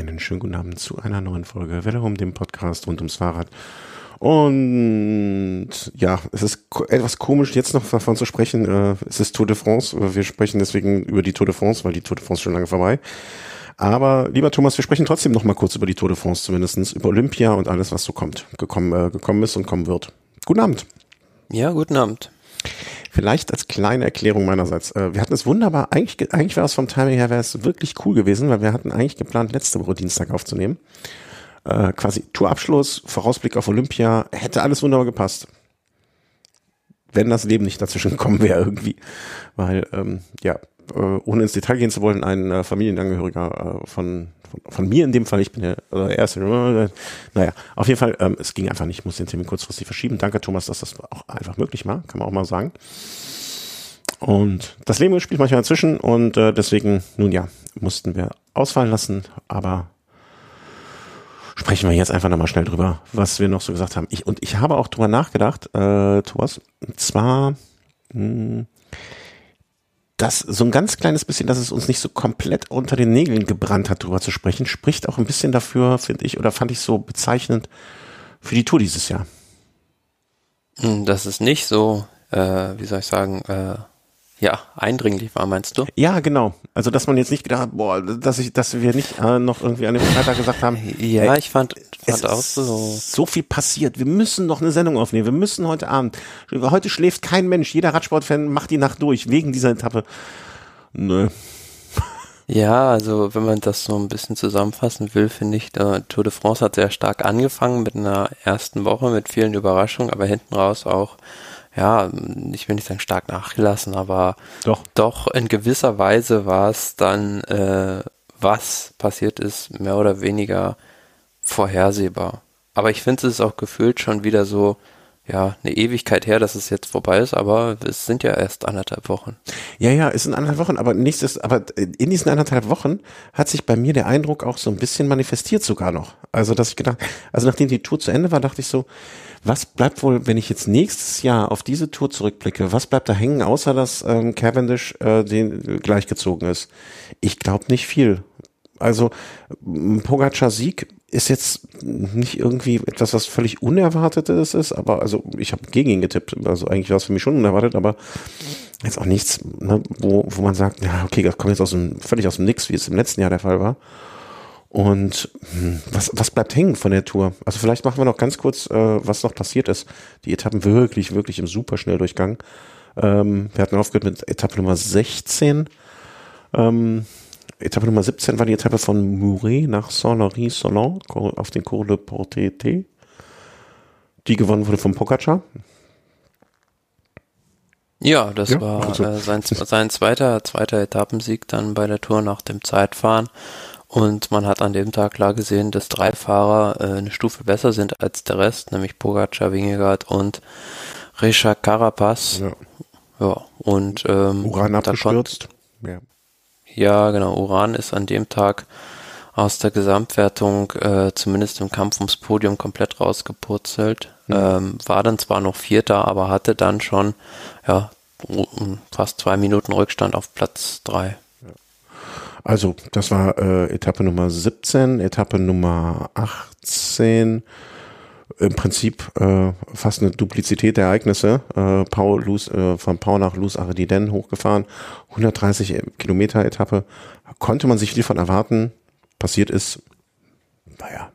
Einen schönen guten Abend zu einer neuen Folge Welle dem Podcast rund ums Fahrrad. Und ja, es ist etwas komisch, jetzt noch davon zu sprechen. Äh, es ist Tour de France. Wir sprechen deswegen über die Tour de France, weil die Tour de France schon lange vorbei. Aber lieber Thomas, wir sprechen trotzdem noch mal kurz über die Tour de France, zumindestens über Olympia und alles, was so kommt, gekommen, äh, gekommen ist und kommen wird. Guten Abend. Ja, guten Abend. Vielleicht als kleine Erklärung meinerseits. Äh, wir hatten es wunderbar, eigentlich, eigentlich wäre es vom Timing her, wäre es wirklich cool gewesen, weil wir hatten eigentlich geplant, letzte Woche Dienstag aufzunehmen. Äh, quasi Tourabschluss, Vorausblick auf Olympia, hätte alles wunderbar gepasst. Wenn das Leben nicht dazwischen gekommen wäre irgendwie. Weil, ähm, ja, äh, ohne ins Detail gehen zu wollen, ein äh, Familienangehöriger äh, von, von, von mir in dem Fall, ich bin der äh, erste, äh, naja, auf jeden Fall, ähm, es ging einfach nicht, ich muss den Termin kurzfristig verschieben. Danke Thomas, dass das auch einfach möglich war, kann man auch mal sagen. Und das Leben spielt manchmal dazwischen und äh, deswegen, nun ja, mussten wir ausfallen lassen, aber sprechen wir jetzt einfach nochmal schnell drüber, was wir noch so gesagt haben. Ich, und ich habe auch drüber nachgedacht, äh, Thomas, und zwar, mh, das so ein ganz kleines bisschen, dass es uns nicht so komplett unter den Nägeln gebrannt hat, drüber zu sprechen, spricht auch ein bisschen dafür, finde ich, oder fand ich so bezeichnend für die Tour dieses Jahr. Hm, das ist nicht so, äh, wie soll ich sagen, äh, ja, eindringlich war, meinst du? Ja, genau. Also, dass man jetzt nicht gedacht hat, boah, dass ich, dass wir nicht äh, noch irgendwie an dem Freitag gesagt haben. Ja, ey, ich fand, fand auch so. So viel passiert. Wir müssen noch eine Sendung aufnehmen. Wir müssen heute Abend. Heute schläft kein Mensch. Jeder Radsportfan macht die Nacht durch wegen dieser Etappe. Nö. Ja, also wenn man das so ein bisschen zusammenfassen will, finde ich, der Tour de France hat sehr stark angefangen mit einer ersten Woche mit vielen Überraschungen, aber hinten raus auch ja, ich will nicht sagen stark nachgelassen, aber doch, doch in gewisser Weise war es dann, äh, was passiert ist, mehr oder weniger vorhersehbar. Aber ich finde, es ist auch gefühlt schon wieder so, ja, eine Ewigkeit her, dass es jetzt vorbei ist, aber es sind ja erst anderthalb Wochen. Ja, ja, es sind anderthalb Wochen, aber nächstes, aber in diesen anderthalb Wochen hat sich bei mir der Eindruck auch so ein bisschen manifestiert sogar noch. Also, dass ich gedacht, also nachdem die Tour zu Ende war, dachte ich so, was bleibt wohl, wenn ich jetzt nächstes Jahr auf diese Tour zurückblicke, was bleibt da hängen, außer dass ähm, Cavendish äh, den gleichgezogen ist? Ich glaube nicht viel. Also Pogacar Sieg ist jetzt nicht irgendwie etwas, was völlig Unerwartetes ist, aber also ich habe gegen ihn getippt. Also eigentlich war es für mich schon unerwartet, aber jetzt auch nichts, ne, wo, wo man sagt, ja, okay, das kommt jetzt aus dem, völlig aus dem Nix, wie es im letzten Jahr der Fall war. Und hm, was, was bleibt hängen von der Tour? Also vielleicht machen wir noch ganz kurz, äh, was noch passiert ist. Die Etappen wirklich, wirklich im Superschnelldurchgang. Ähm, wir hatten aufgehört mit Etappe Nummer 16. Ähm, Etappe Nummer 17 war die Etappe von Mouret nach Saint-Laury-Solon auf den Cours de Portet. Die gewonnen wurde von Pogacar. Ja, das ja, war also. äh, sein, sein zweiter, zweiter Etappensieg dann bei der Tour nach dem Zeitfahren. Und man hat an dem Tag klar gesehen, dass drei Fahrer äh, eine Stufe besser sind als der Rest, nämlich Pogacar, Wingegaard und Risha Carapaz. Ja. ja und ähm, Uran abgestürzt. Ja. Ja, genau. Uran ist an dem Tag aus der Gesamtwertung äh, zumindest im Kampf ums Podium komplett rausgepurzelt. Mhm. Ähm, war dann zwar noch Vierter, aber hatte dann schon ja fast zwei Minuten Rückstand auf Platz drei. Also, das war äh, Etappe Nummer 17, Etappe Nummer 18. Im Prinzip äh, fast eine Duplizität der Ereignisse. Äh, Paul Luz, äh, von Pau nach Luz Arediden hochgefahren, 130 Kilometer Etappe. Konnte man sich viel von erwarten. Passiert ist, naja,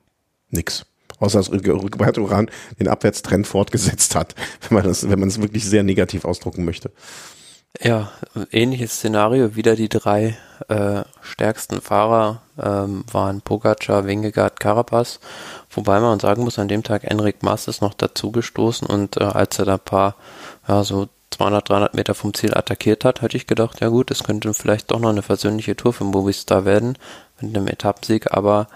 nix. Außer dass Roberto Uran den Abwärtstrend fortgesetzt hat, wenn man das, wenn man es wirklich sehr negativ ausdrucken möchte. Ja, ähnliches Szenario. Wieder die drei äh, stärksten Fahrer ähm, waren Pogacar, Wingegaard, Carapaz. Wobei man sagen muss, an dem Tag Enric Mas ist noch dazugestoßen und äh, als er da ein paar, ja, so 200, 300 Meter vom Ziel attackiert hat, hatte ich gedacht, ja gut, es könnte vielleicht doch noch eine versöhnliche Tour für Movistar werden mit einem Etappensieg, aber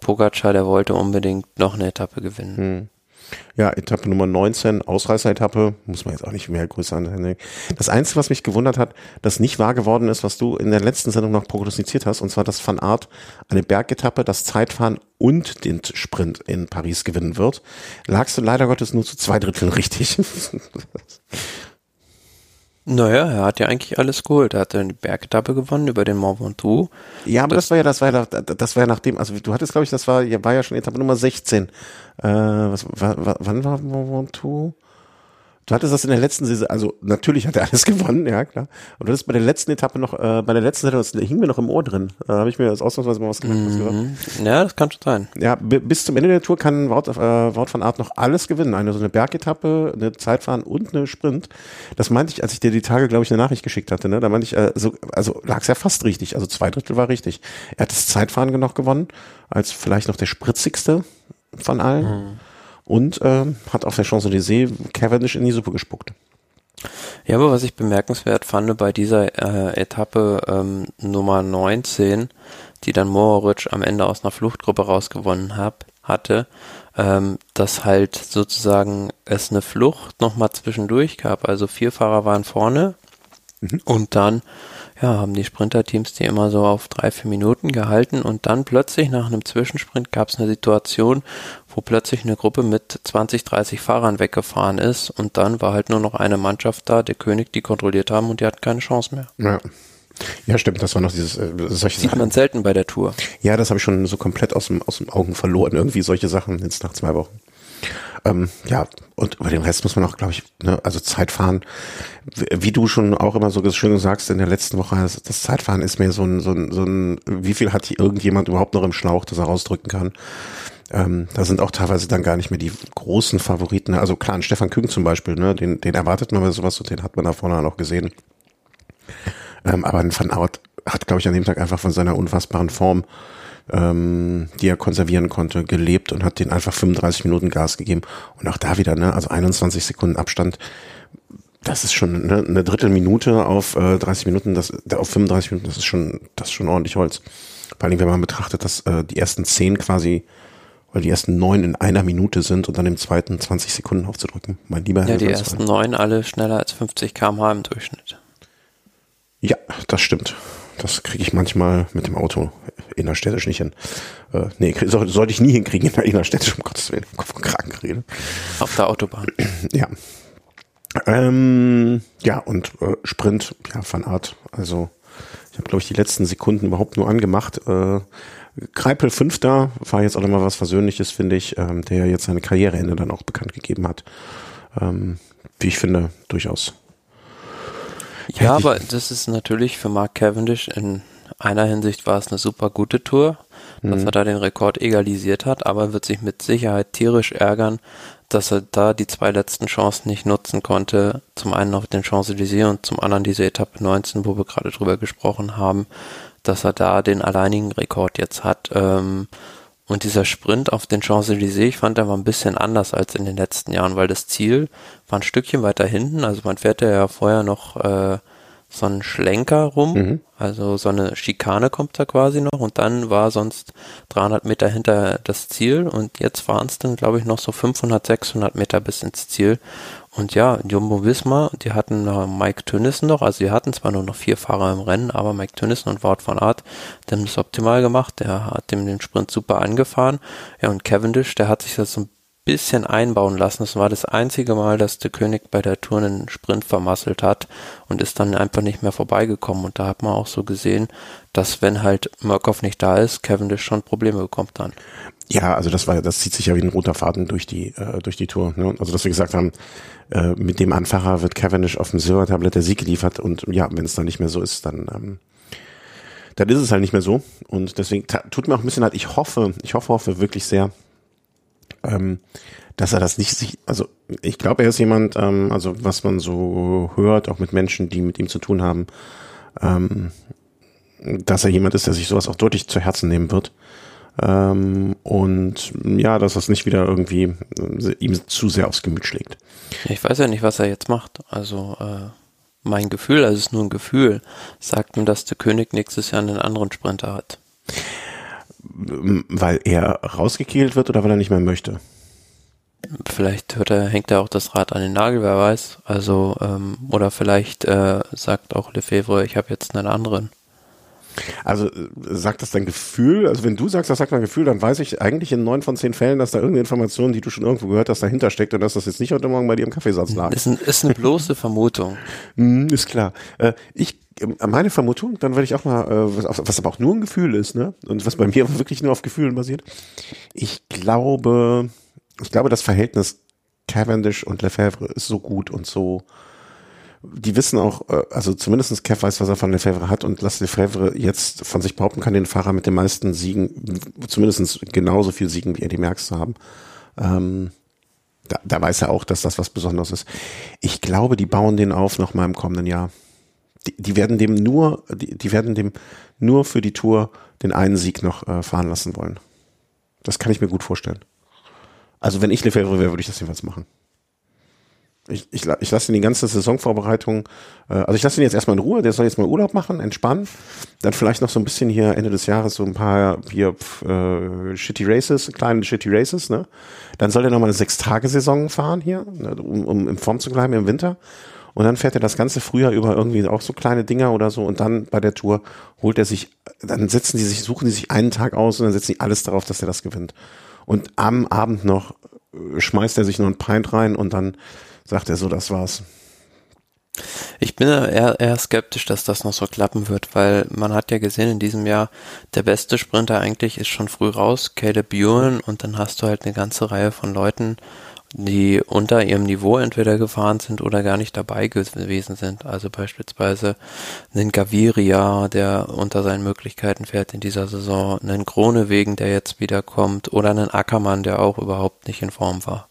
Pogacar, der wollte unbedingt noch eine Etappe gewinnen. Hm. Ja, Etappe Nummer 19, Ausreißer-Etappe, muss man jetzt auch nicht mehr größer anhängen. Das Einzige, was mich gewundert hat, dass nicht wahr geworden ist, was du in der letzten Sendung noch prognostiziert hast, und zwar, dass Van Art eine Bergetappe, das Zeitfahren und den Sprint in Paris gewinnen wird, lagst du leider Gottes nur zu zwei Dritteln richtig. Naja, er hat ja eigentlich alles geholt. Er hat dann die Bergetappe gewonnen über den Mont Ventoux. Ja, aber das, das, war ja, das war ja, das war ja nachdem, also du hattest, glaube ich, das war, war ja schon Etappe Nummer 16. Äh, was, wann war Mont Ventoux? Du hattest das in der letzten Saison, also natürlich hat er alles gewonnen, ja klar. Und du hattest bei der letzten Etappe noch, äh, bei der letzten Saison, das hing mir noch im Ohr drin. Da habe ich mir das ausnahmsweise mal was gemacht. Mhm. Ja, das kann schon sein. Ja, bis zum Ende der Tour kann Wout, äh, Wout von Art noch alles gewinnen. Eine so eine Bergetappe, eine Zeitfahren und eine Sprint. Das meinte ich, als ich dir die Tage, glaube ich, eine Nachricht geschickt hatte. Ne? Da meinte ich, äh, so, also lag es ja fast richtig. Also zwei Drittel war richtig. Er hat das Zeitfahren noch gewonnen, als vielleicht noch der spritzigste von allen. Mhm und äh, hat auf der Champs-Élysées Cavendish in die Suppe gespuckt. Ja, aber was ich bemerkenswert fand bei dieser äh, Etappe ähm, Nummer 19, die dann Mohoric am Ende aus einer Fluchtgruppe rausgewonnen hab, hatte, ähm, dass halt sozusagen es eine Flucht nochmal zwischendurch gab. Also vier Fahrer waren vorne mhm. und dann ja, haben die Sprinterteams die immer so auf drei, vier Minuten gehalten und dann plötzlich nach einem Zwischensprint gab es eine Situation, wo plötzlich eine Gruppe mit 20, 30 Fahrern weggefahren ist und dann war halt nur noch eine Mannschaft da, der König, die kontrolliert haben und die hatten keine Chance mehr. Ja. Ja, stimmt, das war noch dieses äh, solche Sieht Sachen. man selten bei der Tour. Ja, das habe ich schon so komplett aus dem, aus dem Augen verloren, irgendwie solche Sachen jetzt nach zwei Wochen. Ähm, ja, und über den Rest muss man auch, glaube ich, ne, also Zeitfahren, wie du schon auch immer so schön sagst in der letzten Woche, das, das Zeitfahren ist mir so ein, so ein, so ein, wie viel hat hier irgendjemand überhaupt noch im Schlauch, dass er rausdrücken kann? Ähm, da sind auch teilweise dann gar nicht mehr die großen Favoriten. Also klar, Stefan Küng zum Beispiel, ne, den, den erwartet man bei sowas und den hat man da vorne auch gesehen. Ähm, aber ein Van Aert hat, glaube ich, an dem Tag einfach von seiner unfassbaren Form ähm, die er konservieren konnte, gelebt und hat den einfach 35 Minuten Gas gegeben. Und auch da wieder, ne, also 21 Sekunden Abstand. Das ist schon ne, eine Drittelminute auf äh, 30 Minuten, das auf 35 Minuten, das ist schon, das ist schon ordentlich Holz. Vor allem, wenn man betrachtet, dass äh, die ersten zehn quasi weil die ersten neun in einer Minute sind und dann im zweiten 20 Sekunden aufzudrücken. Mein lieber Ja, die ersten neun alle schneller als 50 km/h im Durchschnitt. Ja, das stimmt. Das kriege ich manchmal mit dem Auto innerstädtisch nicht hin. Äh, nee, soll, sollte ich nie hinkriegen in der innerstädtisch, um Gottes Willen, Kopf und Kragen reden. Auf der Autobahn. Ja. Ähm, ja, und äh, Sprint, ja, Van Art. Also, ich habe, glaube ich, die letzten Sekunden überhaupt nur angemacht. Äh, Kreipel Fünfter war jetzt auch nochmal was Versöhnliches, finde ich, ähm, der jetzt seine Karriereende dann auch bekannt gegeben hat. Ähm, wie ich finde, durchaus ja, aber das ist natürlich für Mark Cavendish in einer Hinsicht war es eine super gute Tour, dass mhm. er da den Rekord egalisiert hat, aber wird sich mit Sicherheit tierisch ärgern, dass er da die zwei letzten Chancen nicht nutzen konnte. Zum einen auf den Champs-Élysées und zum anderen diese Etappe 19, wo wir gerade drüber gesprochen haben, dass er da den alleinigen Rekord jetzt hat. Ähm, und dieser Sprint auf den Champs-Élysées, ich fand, der war ein bisschen anders als in den letzten Jahren, weil das Ziel war ein Stückchen weiter hinten. Also man fährt ja vorher noch äh, so einen Schlenker rum, mhm. also so eine Schikane kommt da quasi noch und dann war sonst 300 Meter hinter das Ziel und jetzt waren es dann, glaube ich, noch so 500, 600 Meter bis ins Ziel und ja, Jumbo Wismar, die hatten äh, Mike Tönnissen noch, also sie hatten zwar nur noch vier Fahrer im Rennen, aber Mike Tönnissen und Wout van Aert, die haben das optimal gemacht, der hat dem den Sprint super angefahren. Ja, und Cavendish, der hat sich das so ein bisschen einbauen lassen. Das war das einzige Mal, dass der König bei der Tour einen Sprint vermasselt hat und ist dann einfach nicht mehr vorbeigekommen. Und da hat man auch so gesehen, dass wenn halt Murkoff nicht da ist, Cavendish schon Probleme bekommt dann. Ja, also das war, das zieht sich ja wie ein roter Faden durch die äh, durch die Tour. Ne? Also dass wir gesagt haben, äh, mit dem Anfacher wird Cavendish auf dem Silbertablett der Sieg geliefert und ja, wenn es dann nicht mehr so ist, dann ähm, dann ist es halt nicht mehr so und deswegen tut mir auch ein bisschen leid. Ich hoffe, ich hoffe, hoffe wirklich sehr, ähm, dass er das nicht sich, also ich glaube, er ist jemand, ähm, also was man so hört, auch mit Menschen, die mit ihm zu tun haben, ähm, dass er jemand ist, der sich sowas auch deutlich zu Herzen nehmen wird. Ähm, und ja, dass das nicht wieder irgendwie äh, ihm zu sehr aufs Gemüt schlägt. Ich weiß ja nicht, was er jetzt macht. Also äh, mein Gefühl, also es ist nur ein Gefühl, sagt mir, dass der König nächstes Jahr einen anderen Sprinter hat. Weil er rausgekehlt wird oder weil er nicht mehr möchte? Vielleicht er, hängt er auch das Rad an den Nagel, wer weiß. Also, ähm, oder vielleicht äh, sagt auch Lefebvre, ich habe jetzt einen anderen. Also äh, sagt das dein Gefühl? Also wenn du sagst, das sagt mein Gefühl, dann weiß ich eigentlich in neun von zehn Fällen, dass da irgendeine Information, die du schon irgendwo gehört hast, dahinter steckt und dass das jetzt nicht heute Morgen bei dir im Kaffeesatz lag. Ist, ein, ist eine bloße Vermutung. Mm, ist klar. Äh, ich äh, meine Vermutung, dann werde ich auch mal, was, was aber auch nur ein Gefühl ist, ne? Und was bei mir wirklich nur auf Gefühlen basiert. Ich glaube, ich glaube, das Verhältnis Cavendish und Lefebvre ist so gut und so die wissen auch, äh, also zumindestens Kev weiß, was er von Lefebvre hat und Las Lefebvre jetzt von sich behaupten kann, den Fahrer mit den meisten Siegen, zumindestens genauso viel Siegen wie Eddie Merckx zu haben. Ähm, da, da weiß er auch, dass das was Besonderes ist. Ich glaube, die bauen den auf noch mal im kommenden Jahr. Die, die werden dem nur, die, die werden dem nur für die Tour den einen Sieg noch äh, fahren lassen wollen. Das kann ich mir gut vorstellen. Also wenn ich Lefebvre wäre, würde ich das jedenfalls machen. Ich, ich, ich lasse ihn die ganze Saisonvorbereitung, äh, also ich lasse ihn jetzt erstmal in Ruhe, der soll jetzt mal Urlaub machen, entspannen. Dann vielleicht noch so ein bisschen hier Ende des Jahres so ein paar hier äh, Shitty Races, kleine Shitty Races, ne? Dann soll er nochmal eine Sechs-Tage-Saison fahren hier, ne, um, um in Form zu bleiben im Winter. Und dann fährt er das ganze Frühjahr über irgendwie auch so kleine Dinger oder so und dann bei der Tour holt er sich, dann setzen die sich, suchen die sich einen Tag aus und dann setzen die alles darauf, dass er das gewinnt. Und am Abend noch äh, schmeißt er sich noch ein Pint rein und dann sagt er so, das war's. Ich bin eher, eher skeptisch, dass das noch so klappen wird, weil man hat ja gesehen in diesem Jahr, der beste Sprinter eigentlich ist schon früh raus, Caleb Ewan, und dann hast du halt eine ganze Reihe von Leuten, die unter ihrem Niveau entweder gefahren sind oder gar nicht dabei gewesen sind. Also beispielsweise einen Gaviria, der unter seinen Möglichkeiten fährt in dieser Saison, einen Kronewegen, der jetzt wiederkommt, oder einen Ackermann, der auch überhaupt nicht in Form war.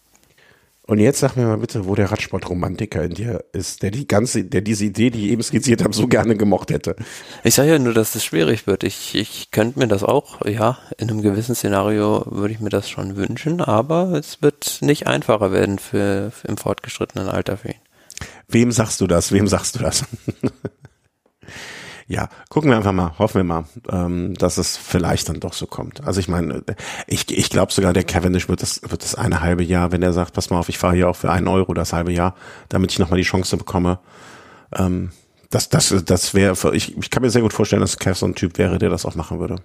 Und jetzt sag mir mal bitte, wo der Radsportromantiker in dir ist, der die ganze, der diese Idee, die ich eben skizziert habe, so gerne gemocht hätte. Ich sage ja nur, dass es schwierig wird. Ich, ich könnte mir das auch, ja, in einem gewissen Szenario würde ich mir das schon wünschen, aber es wird nicht einfacher werden für, für im fortgeschrittenen Alter für ihn. Wem sagst du das? Wem sagst du das? ja, gucken wir einfach mal, hoffen wir mal, ähm, dass es vielleicht dann doch so kommt. Also ich meine, ich, ich glaube sogar, der Cavendish wird das, wird das eine halbe Jahr, wenn er sagt, pass mal auf, ich fahre hier auch für einen Euro das halbe Jahr, damit ich nochmal die Chance bekomme. Ähm, das, das, das wäre, ich, ich kann mir sehr gut vorstellen, dass Kev so ein Typ wäre, der das auch machen würde.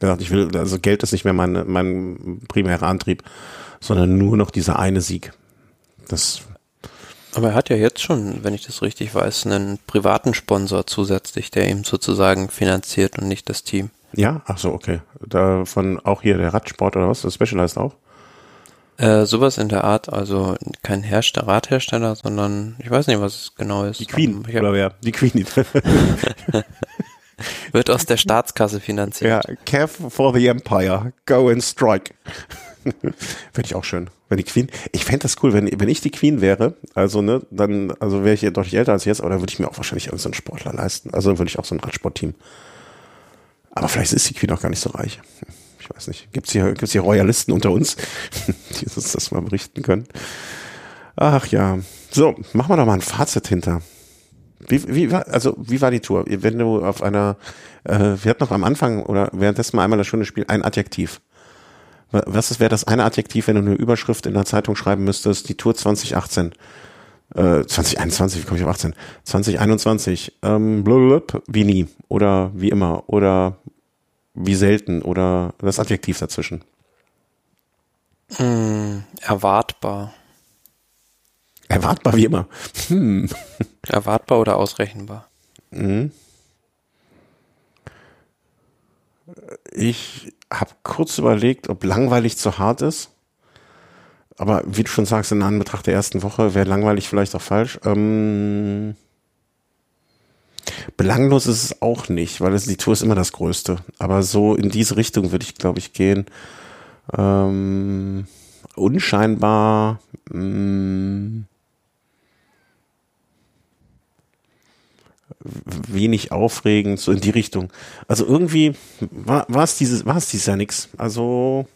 Er sagt, ich will, also Geld ist nicht mehr mein, mein primärer Antrieb, sondern nur noch dieser eine Sieg. Das aber er hat ja jetzt schon, wenn ich das richtig weiß, einen privaten Sponsor zusätzlich, der ihm sozusagen finanziert und nicht das Team. Ja, ach so, okay. Davon auch hier der Radsport oder was? Das Specialized auch? Äh, sowas in der Art, also kein Hersteller, Radhersteller, sondern ich weiß nicht, was es genau ist. Die Queen, hab, oder wer? Die Queen. Wird aus der Staatskasse finanziert. Ja, Care for the Empire, go and strike. Finde ich auch schön. Wenn die Queen, ich fände das cool, wenn, wenn ich die Queen wäre, also, ne, dann, also wäre ich ja deutlich älter als jetzt, aber dann würde ich mir auch wahrscheinlich so Sportler leisten. Also dann würde ich auch so ein Radsportteam. Aber vielleicht ist die Queen auch gar nicht so reich. Ich weiß nicht. Gibt's hier, gibt's hier Royalisten unter uns, die uns das mal berichten können? Ach ja. So, machen wir doch mal ein Fazit hinter. Wie, wie war, also, wie war die Tour? Wenn du auf einer, äh, wir hatten noch am Anfang oder währenddessen mal einmal das schöne Spiel, ein Adjektiv. Was wäre das eine Adjektiv, wenn du eine Überschrift in der Zeitung schreiben müsstest, die Tour 2018? Äh, 2021, wie komme ich auf 18? 2021, ähm, blub, wie nie oder wie immer oder wie selten oder das Adjektiv dazwischen. Hm, erwartbar. Erwartbar wie immer. Hm. Erwartbar oder ausrechenbar? Mhm. Ich habe kurz überlegt, ob langweilig zu hart ist. Aber wie du schon sagst, in Anbetracht der ersten Woche wäre langweilig vielleicht auch falsch. Ähm, belanglos ist es auch nicht, weil es, die Tour ist immer das Größte. Aber so in diese Richtung würde ich, glaube ich, gehen. Ähm, unscheinbar. Mh, wenig aufregend, so in die Richtung. Also irgendwie war, es dieses, war es dieses Jahr nix. Also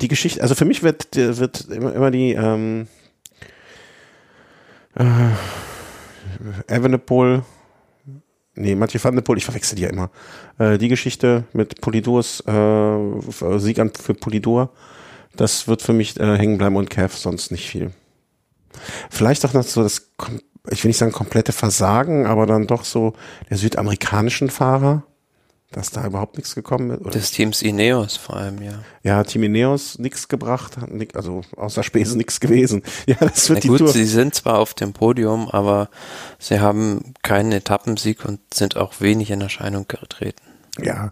die Geschichte, also für mich wird, wird immer, immer die ähm, äh, Evenepoel, nee, Mathieu van der Poel, ich verwechsel die ja immer. Äh, die Geschichte mit Polidors äh, Sieg an für Polidor, das wird für mich äh, hängen bleiben und Kev sonst nicht viel. Vielleicht auch noch so das ich will nicht sagen komplette Versagen, aber dann doch so der südamerikanischen Fahrer, dass da überhaupt nichts gekommen ist. Oder? Des Teams Ineos vor allem, ja. Ja, Team Ineos nichts gebracht, also außer Spesen nichts gewesen. Ja, das wird Na die gut, Tour. sie sind zwar auf dem Podium, aber sie haben keinen Etappensieg und sind auch wenig in Erscheinung getreten. Ja,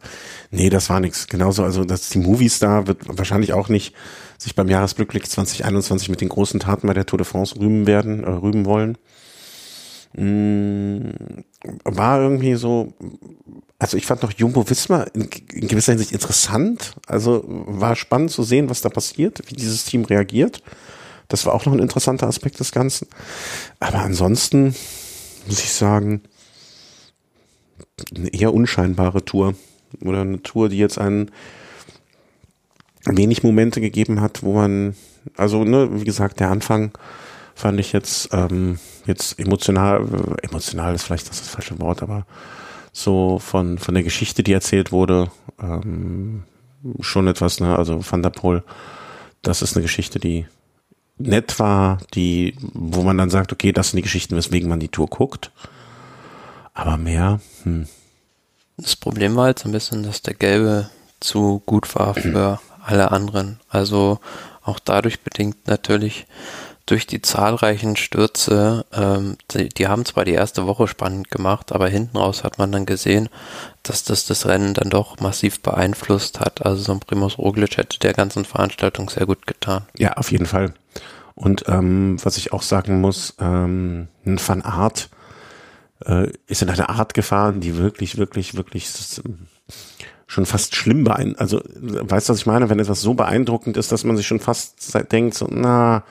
nee, das war nichts. Genauso, also das die Movistar wird wahrscheinlich auch nicht sich beim Jahresglücklich 2021 mit den großen Taten bei der Tour de France rühmen werden, äh, rühmen wollen. Mm, war irgendwie so, also ich fand noch Jumbo Wismar in, in gewisser Hinsicht interessant. Also war spannend zu sehen, was da passiert, wie dieses Team reagiert. Das war auch noch ein interessanter Aspekt des Ganzen. Aber ansonsten muss ich sagen, eine eher unscheinbare Tour. Oder eine Tour, die jetzt einen wenig Momente gegeben hat, wo man, also, ne, wie gesagt, der Anfang fand ich jetzt, ähm, jetzt emotional, emotional ist vielleicht das, das falsche Wort, aber so von, von der Geschichte, die erzählt wurde, ähm, schon etwas, ne, also Van der Poel, das ist eine Geschichte, die nett war, die, wo man dann sagt, okay, das sind die Geschichten, weswegen man die Tour guckt. Aber mehr, hm. Das Problem war halt so ein bisschen, dass der Gelbe zu gut war für alle anderen. Also auch dadurch bedingt natürlich durch die zahlreichen Stürze, ähm, die, die, haben zwar die erste Woche spannend gemacht, aber hinten raus hat man dann gesehen, dass das das Rennen dann doch massiv beeinflusst hat. Also so ein Primus Roglic hätte der ganzen Veranstaltung sehr gut getan. Ja, auf jeden Fall. Und ähm, was ich auch sagen muss, ähm, ein Van Art äh, ist in einer Art gefahren, die wirklich, wirklich, wirklich schon fast schlimm beeindruckend. Also, weißt du, was ich meine? Wenn etwas so beeindruckend ist, dass man sich schon fast denkt, so, na,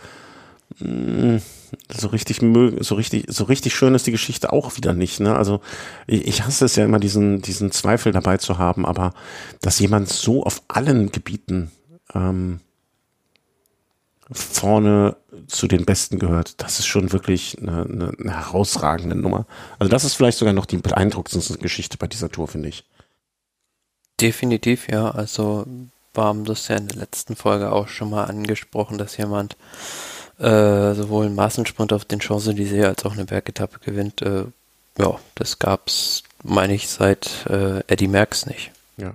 so richtig so richtig so richtig schön ist die Geschichte auch wieder nicht ne also ich, ich hasse es ja immer diesen diesen Zweifel dabei zu haben aber dass jemand so auf allen Gebieten ähm, vorne zu den Besten gehört. Das ist schon wirklich eine, eine, eine herausragende Nummer. Also das ist vielleicht sogar noch die beeindruckendste Geschichte bei dieser Tour, finde ich. Definitiv, ja. Also wir haben das ja in der letzten Folge auch schon mal angesprochen, dass jemand äh, sowohl einen Massensprint auf den Champs-Élysées als auch eine Bergetappe gewinnt. Äh, ja, das gab's, meine ich, seit äh, Eddie Merckx nicht. Ja.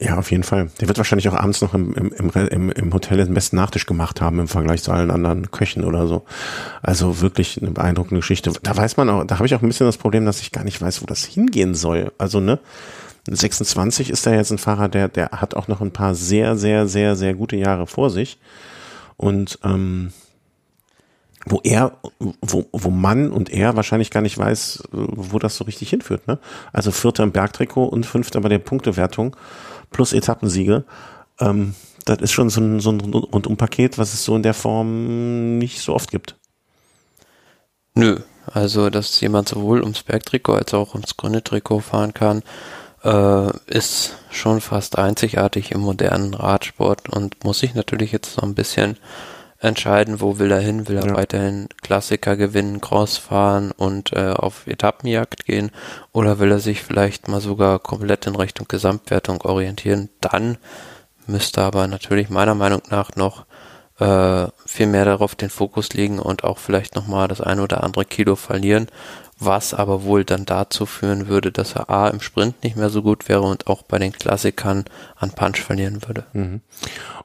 Ja, auf jeden Fall. Der wird wahrscheinlich auch abends noch im, im, im, im Hotel den besten Nachtisch gemacht haben im Vergleich zu allen anderen Köchen oder so. Also wirklich eine beeindruckende Geschichte. Da weiß man auch, da habe ich auch ein bisschen das Problem, dass ich gar nicht weiß, wo das hingehen soll. Also, ne? 26 ist da jetzt ein Fahrer, der, der hat auch noch ein paar sehr, sehr, sehr, sehr gute Jahre vor sich. Und ähm, wo er, wo, wo Mann und er wahrscheinlich gar nicht weiß, wo das so richtig hinführt. Ne? Also Vierter im Bergtrikot und Fünfter bei der Punktewertung plus Etappensiege. Ähm, das ist schon so ein, so ein Rundumpaket, was es so in der Form nicht so oft gibt. Nö, also dass jemand sowohl ums Bergtrikot als auch ums grüne Trikot fahren kann, äh, ist schon fast einzigartig im modernen Radsport und muss sich natürlich jetzt so ein bisschen entscheiden, wo will er hin, will er ja. weiterhin Klassiker gewinnen, Cross fahren und äh, auf Etappenjagd gehen? Oder will er sich vielleicht mal sogar komplett in Richtung Gesamtwertung orientieren, dann müsste aber natürlich meiner Meinung nach noch äh, viel mehr darauf den Fokus legen und auch vielleicht nochmal das ein oder andere Kilo verlieren, was aber wohl dann dazu führen würde, dass er A im Sprint nicht mehr so gut wäre und auch bei den Klassikern an Punch verlieren würde. Mhm.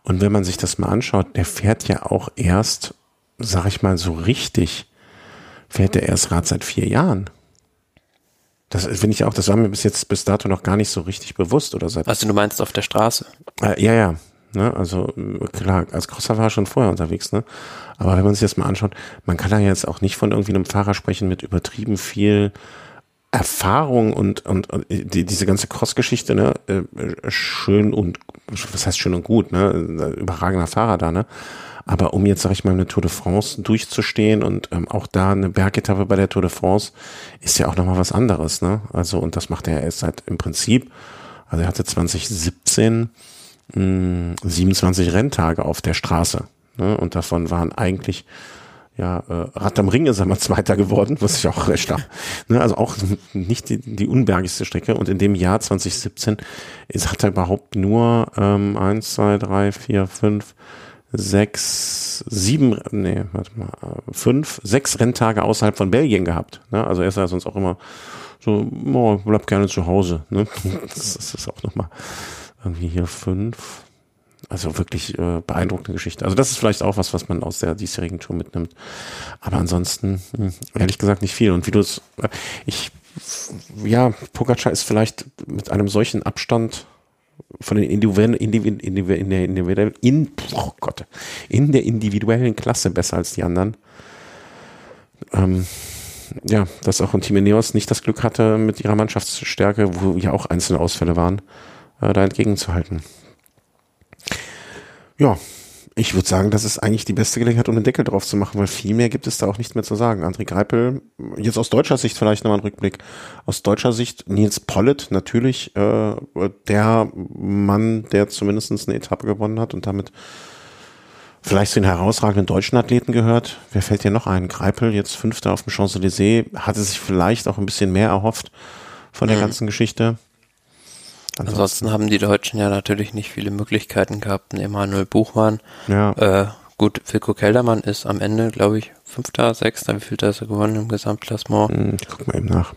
Und wenn man sich das mal anschaut, der fährt ja auch erst, sag ich mal so richtig, fährt er erst Rad seit vier Jahren. Das finde ich auch, das war mir bis jetzt bis dato noch gar nicht so richtig bewusst oder seit. Also du meinst auf der Straße? Äh, ja, ja. Ne? Also klar, als Crosser war er schon vorher unterwegs, ne? Aber wenn man sich das mal anschaut, man kann da jetzt auch nicht von irgendwie einem Fahrer sprechen mit übertrieben viel Erfahrung und, und, und die, diese ganze Cross-Geschichte, ne, äh, schön und, was heißt schön und gut, ne, überragender Fahrer da, ne, aber um jetzt, sag ich mal, eine Tour de France durchzustehen und ähm, auch da eine Bergetappe bei der Tour de France ist ja auch nochmal was anderes, ne, also und das macht er erst seit im Prinzip, also er hatte 2017 mh, 27 Renntage auf der Straße, ne, und davon waren eigentlich ja, äh, Rad am Ring ist er mal Zweiter geworden, was ich auch recht habe. Ne, also auch nicht die, die unbergigste Strecke. Und in dem Jahr 2017 ist, hat er überhaupt nur ähm, eins, zwei, drei, vier, fünf, sechs, sieben, nee, warte mal, fünf, sechs Renntage außerhalb von Belgien gehabt. Ne? Also er ist ja sonst auch immer So, oh, bleib gerne zu Hause. Ne? Das, das ist auch nochmal irgendwie hier fünf. Also wirklich äh, beeindruckende Geschichte. Also das ist vielleicht auch was, was man aus der diesjährigen Tour mitnimmt. Aber ansonsten, hm, ehrlich gesagt, nicht viel. Und wie du es, äh, ich, ja, Pogacar ist vielleicht mit einem solchen Abstand von den individuellen, individuellen, individuellen in, oh Gott, in der individuellen Klasse besser als die anderen. Ähm, ja, dass auch ein Team Ineos nicht das Glück hatte, mit ihrer Mannschaftsstärke, wo ja auch einzelne Ausfälle waren, äh, da entgegenzuhalten. Ja, ich würde sagen, das ist eigentlich die beste Gelegenheit, um den Deckel drauf zu machen, weil viel mehr gibt es da auch nicht mehr zu sagen. André Greipel, jetzt aus deutscher Sicht vielleicht nochmal ein Rückblick. Aus deutscher Sicht Nils Pollitt natürlich, äh, der Mann, der zumindest eine Etappe gewonnen hat und damit vielleicht zu den herausragenden deutschen Athleten gehört. Wer fällt dir noch ein? Greipel, jetzt Fünfter auf dem Champs-Élysées, hatte sich vielleicht auch ein bisschen mehr erhofft von der mhm. ganzen Geschichte. Ansonsten, Ansonsten, haben die Deutschen ja natürlich nicht viele Möglichkeiten gehabt. Emanuel Buchmann. Ja. Äh, gut, Wilko Keldermann ist am Ende, glaube ich, Fünfter, Sechster. Wie viel da ist er gewonnen im Gesamtklassement? Hm, ich guck mal eben nach.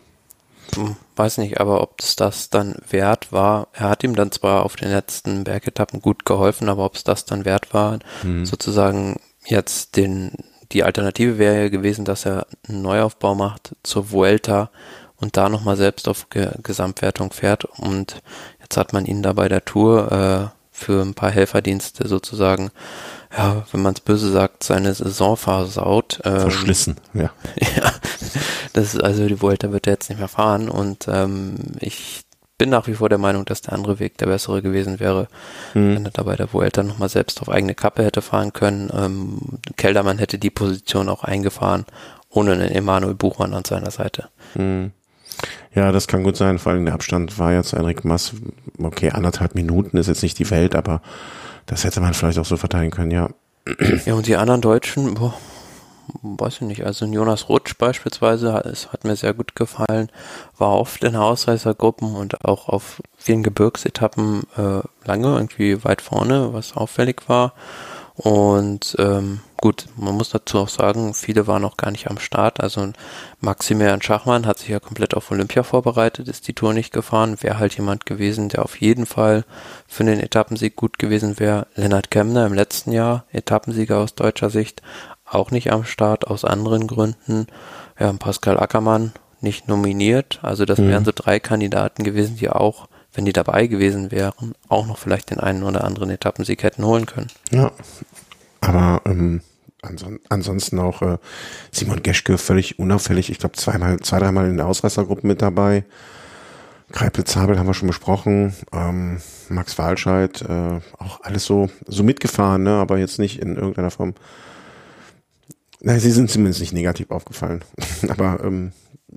Hm, weiß nicht, aber ob das das dann wert war. Er hat ihm dann zwar auf den letzten Bergetappen gut geholfen, aber ob es das dann wert war, mhm. sozusagen jetzt den, die Alternative wäre ja gewesen, dass er einen Neuaufbau macht zur Vuelta und da nochmal selbst auf Ge Gesamtwertung fährt. Und jetzt hat man ihn da bei der Tour äh, für ein paar Helferdienste sozusagen, ja, wenn man es böse sagt, seine Saison versaut. Ähm, Verschlissen, ja. ja, das ist also die Vuelta wird er jetzt nicht mehr fahren und ähm, ich bin nach wie vor der Meinung, dass der andere Weg der bessere gewesen wäre, mhm. wenn er da bei der Vuelta nochmal selbst auf eigene Kappe hätte fahren können. Ähm, Keldermann hätte die Position auch eingefahren, ohne einen Emanuel Buchmann an seiner Seite. Mhm. Ja, das kann gut sein. Vor allem der Abstand war zu Enric Mass, okay, anderthalb Minuten ist jetzt nicht die Welt, aber das hätte man vielleicht auch so verteilen können, ja. Ja, und die anderen Deutschen, boah, weiß ich nicht, also Jonas Rutsch beispielsweise, es hat mir sehr gut gefallen, war oft in Ausreißergruppen und auch auf vielen Gebirgsetappen äh, lange irgendwie weit vorne, was auffällig war. Und ähm, gut, man muss dazu auch sagen, viele waren noch gar nicht am Start. Also Maximilian Schachmann hat sich ja komplett auf Olympia vorbereitet, ist die Tour nicht gefahren. Wäre halt jemand gewesen, der auf jeden Fall für den Etappensieg gut gewesen wäre. Lennart Kemner im letzten Jahr, Etappensieger aus deutscher Sicht, auch nicht am Start aus anderen Gründen. Ja, Pascal Ackermann nicht nominiert. Also das mhm. wären so drei Kandidaten gewesen, die auch wenn die dabei gewesen wären, auch noch vielleicht den einen oder anderen Etappensieg hätten holen können. Ja, aber ähm, anson ansonsten auch äh, Simon Geschke völlig unauffällig. Ich glaube zweimal, zwei, dreimal in der Ausreißergruppe mit dabei. Kreipel Zabel haben wir schon besprochen. Ähm, Max Walscheid, äh, auch alles so, so mitgefahren, ne? aber jetzt nicht in irgendeiner Form. Nein, sie sind zumindest nicht negativ aufgefallen. aber ähm,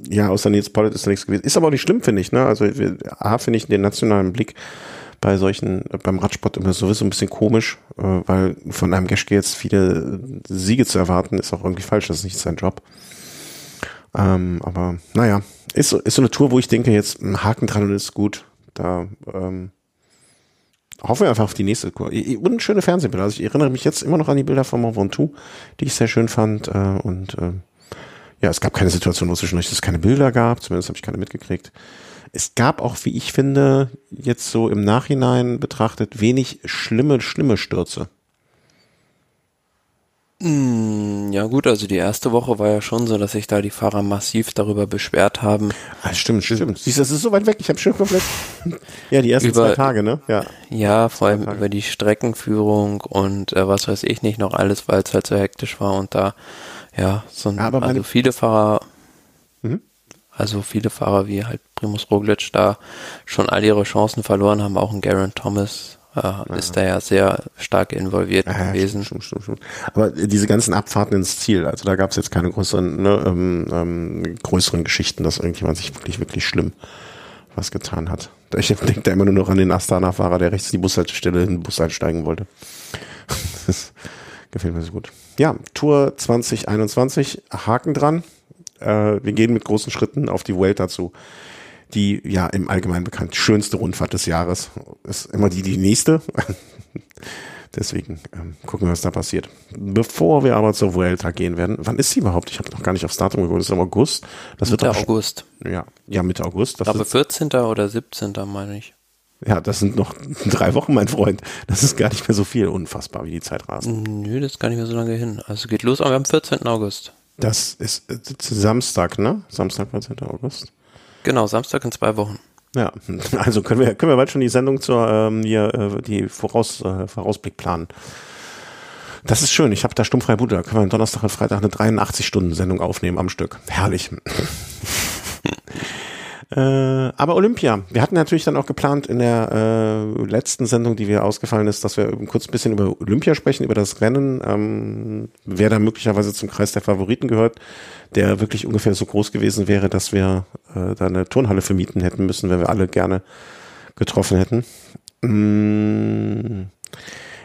ja, außer Nils Pollitt ist da nichts gewesen. Ist aber auch nicht schlimm, finde ich. Ne? Also A, finde ich den nationalen Blick bei solchen, beim Radsport immer sowieso ein bisschen komisch, äh, weil von einem Geschke jetzt viele Siege zu erwarten, ist auch irgendwie falsch, das ist nicht sein Job. Ähm, aber naja, ist so, ist so eine Tour, wo ich denke, jetzt ein Haken dran und ist gut. Da ähm, hoffen wir einfach auf die nächste Tour. Und schöne Fernsehbilder. Also ich erinnere mich jetzt immer noch an die Bilder von Mont Ventoux, die ich sehr schön fand. Äh, und äh, ja, es gab keine Situation, wo es zwischendurch es keine Bilder gab, zumindest habe ich keine mitgekriegt. Es gab auch, wie ich finde, jetzt so im Nachhinein betrachtet, wenig schlimme, schlimme Stürze. Hm, ja gut, also die erste Woche war ja schon so, dass sich da die Fahrer massiv darüber beschwert haben. Ah, stimmt, stimmt. Siehst du, das ist so weit weg. Ich habe schon komplett. ja, die ersten über, zwei Tage, ne? Ja. Ja, vor allem über die Streckenführung und äh, was weiß ich nicht noch alles, weil es halt so hektisch war und da ja so ein, ja, also viele Fahrer. Mhm. Also viele Fahrer wie halt Primus Roglic da schon all ihre Chancen verloren haben, auch ein Garen Thomas äh, ist da ja sehr stark involviert ja, gewesen. Stimmt, stimmt, stimmt. Aber diese ganzen Abfahrten ins Ziel, also da gab es jetzt keine größeren, ne, ähm, ähm, größeren Geschichten, dass irgendjemand sich wirklich, wirklich schlimm was getan hat. Ich denke da immer nur noch an den Astana-Fahrer, der rechts die Bushaltestelle in den Bus einsteigen wollte. das gefällt mir so gut. Ja, Tour 2021, Haken dran. Äh, wir gehen mit großen Schritten auf die Vuelta zu. Die ja im Allgemeinen bekannt schönste Rundfahrt des Jahres ist immer die, die nächste. Deswegen ähm, gucken wir, was da passiert. Bevor wir aber zur Vuelta gehen werden, wann ist sie überhaupt? Ich habe noch gar nicht aufs Datum geguckt. Das ist im August. Das Mitte wird August. Ja, ja, Mitte August. Ich Das glaube ist, 14. oder 17. meine ich. Ja, das sind noch drei Wochen, mein Freund. Das ist gar nicht mehr so viel. Unfassbar, wie die Zeit rast. Nö, das ist gar nicht mehr so lange hin. Also geht los am 14. August. Das ist äh, Samstag, ne? Samstag, 14. August. Genau, Samstag in zwei Wochen. Ja, also können wir, können wir bald schon die Sendung zur, ähm, hier, äh, die Voraus, äh, Vorausblick planen. Das ist schön. Ich habe da stummfrei Bude. Da können wir am Donnerstag und Freitag eine 83-Stunden-Sendung aufnehmen am Stück. Herrlich. äh, aber Olympia. Wir hatten natürlich dann auch geplant in der äh, letzten Sendung, die wir ausgefallen ist, dass wir kurz ein bisschen über Olympia sprechen, über das Rennen. Ähm, wer da möglicherweise zum Kreis der Favoriten gehört, der wirklich ungefähr so groß gewesen wäre, dass wir äh, da eine Turnhalle vermieten hätten müssen, wenn wir alle gerne getroffen hätten. Mm,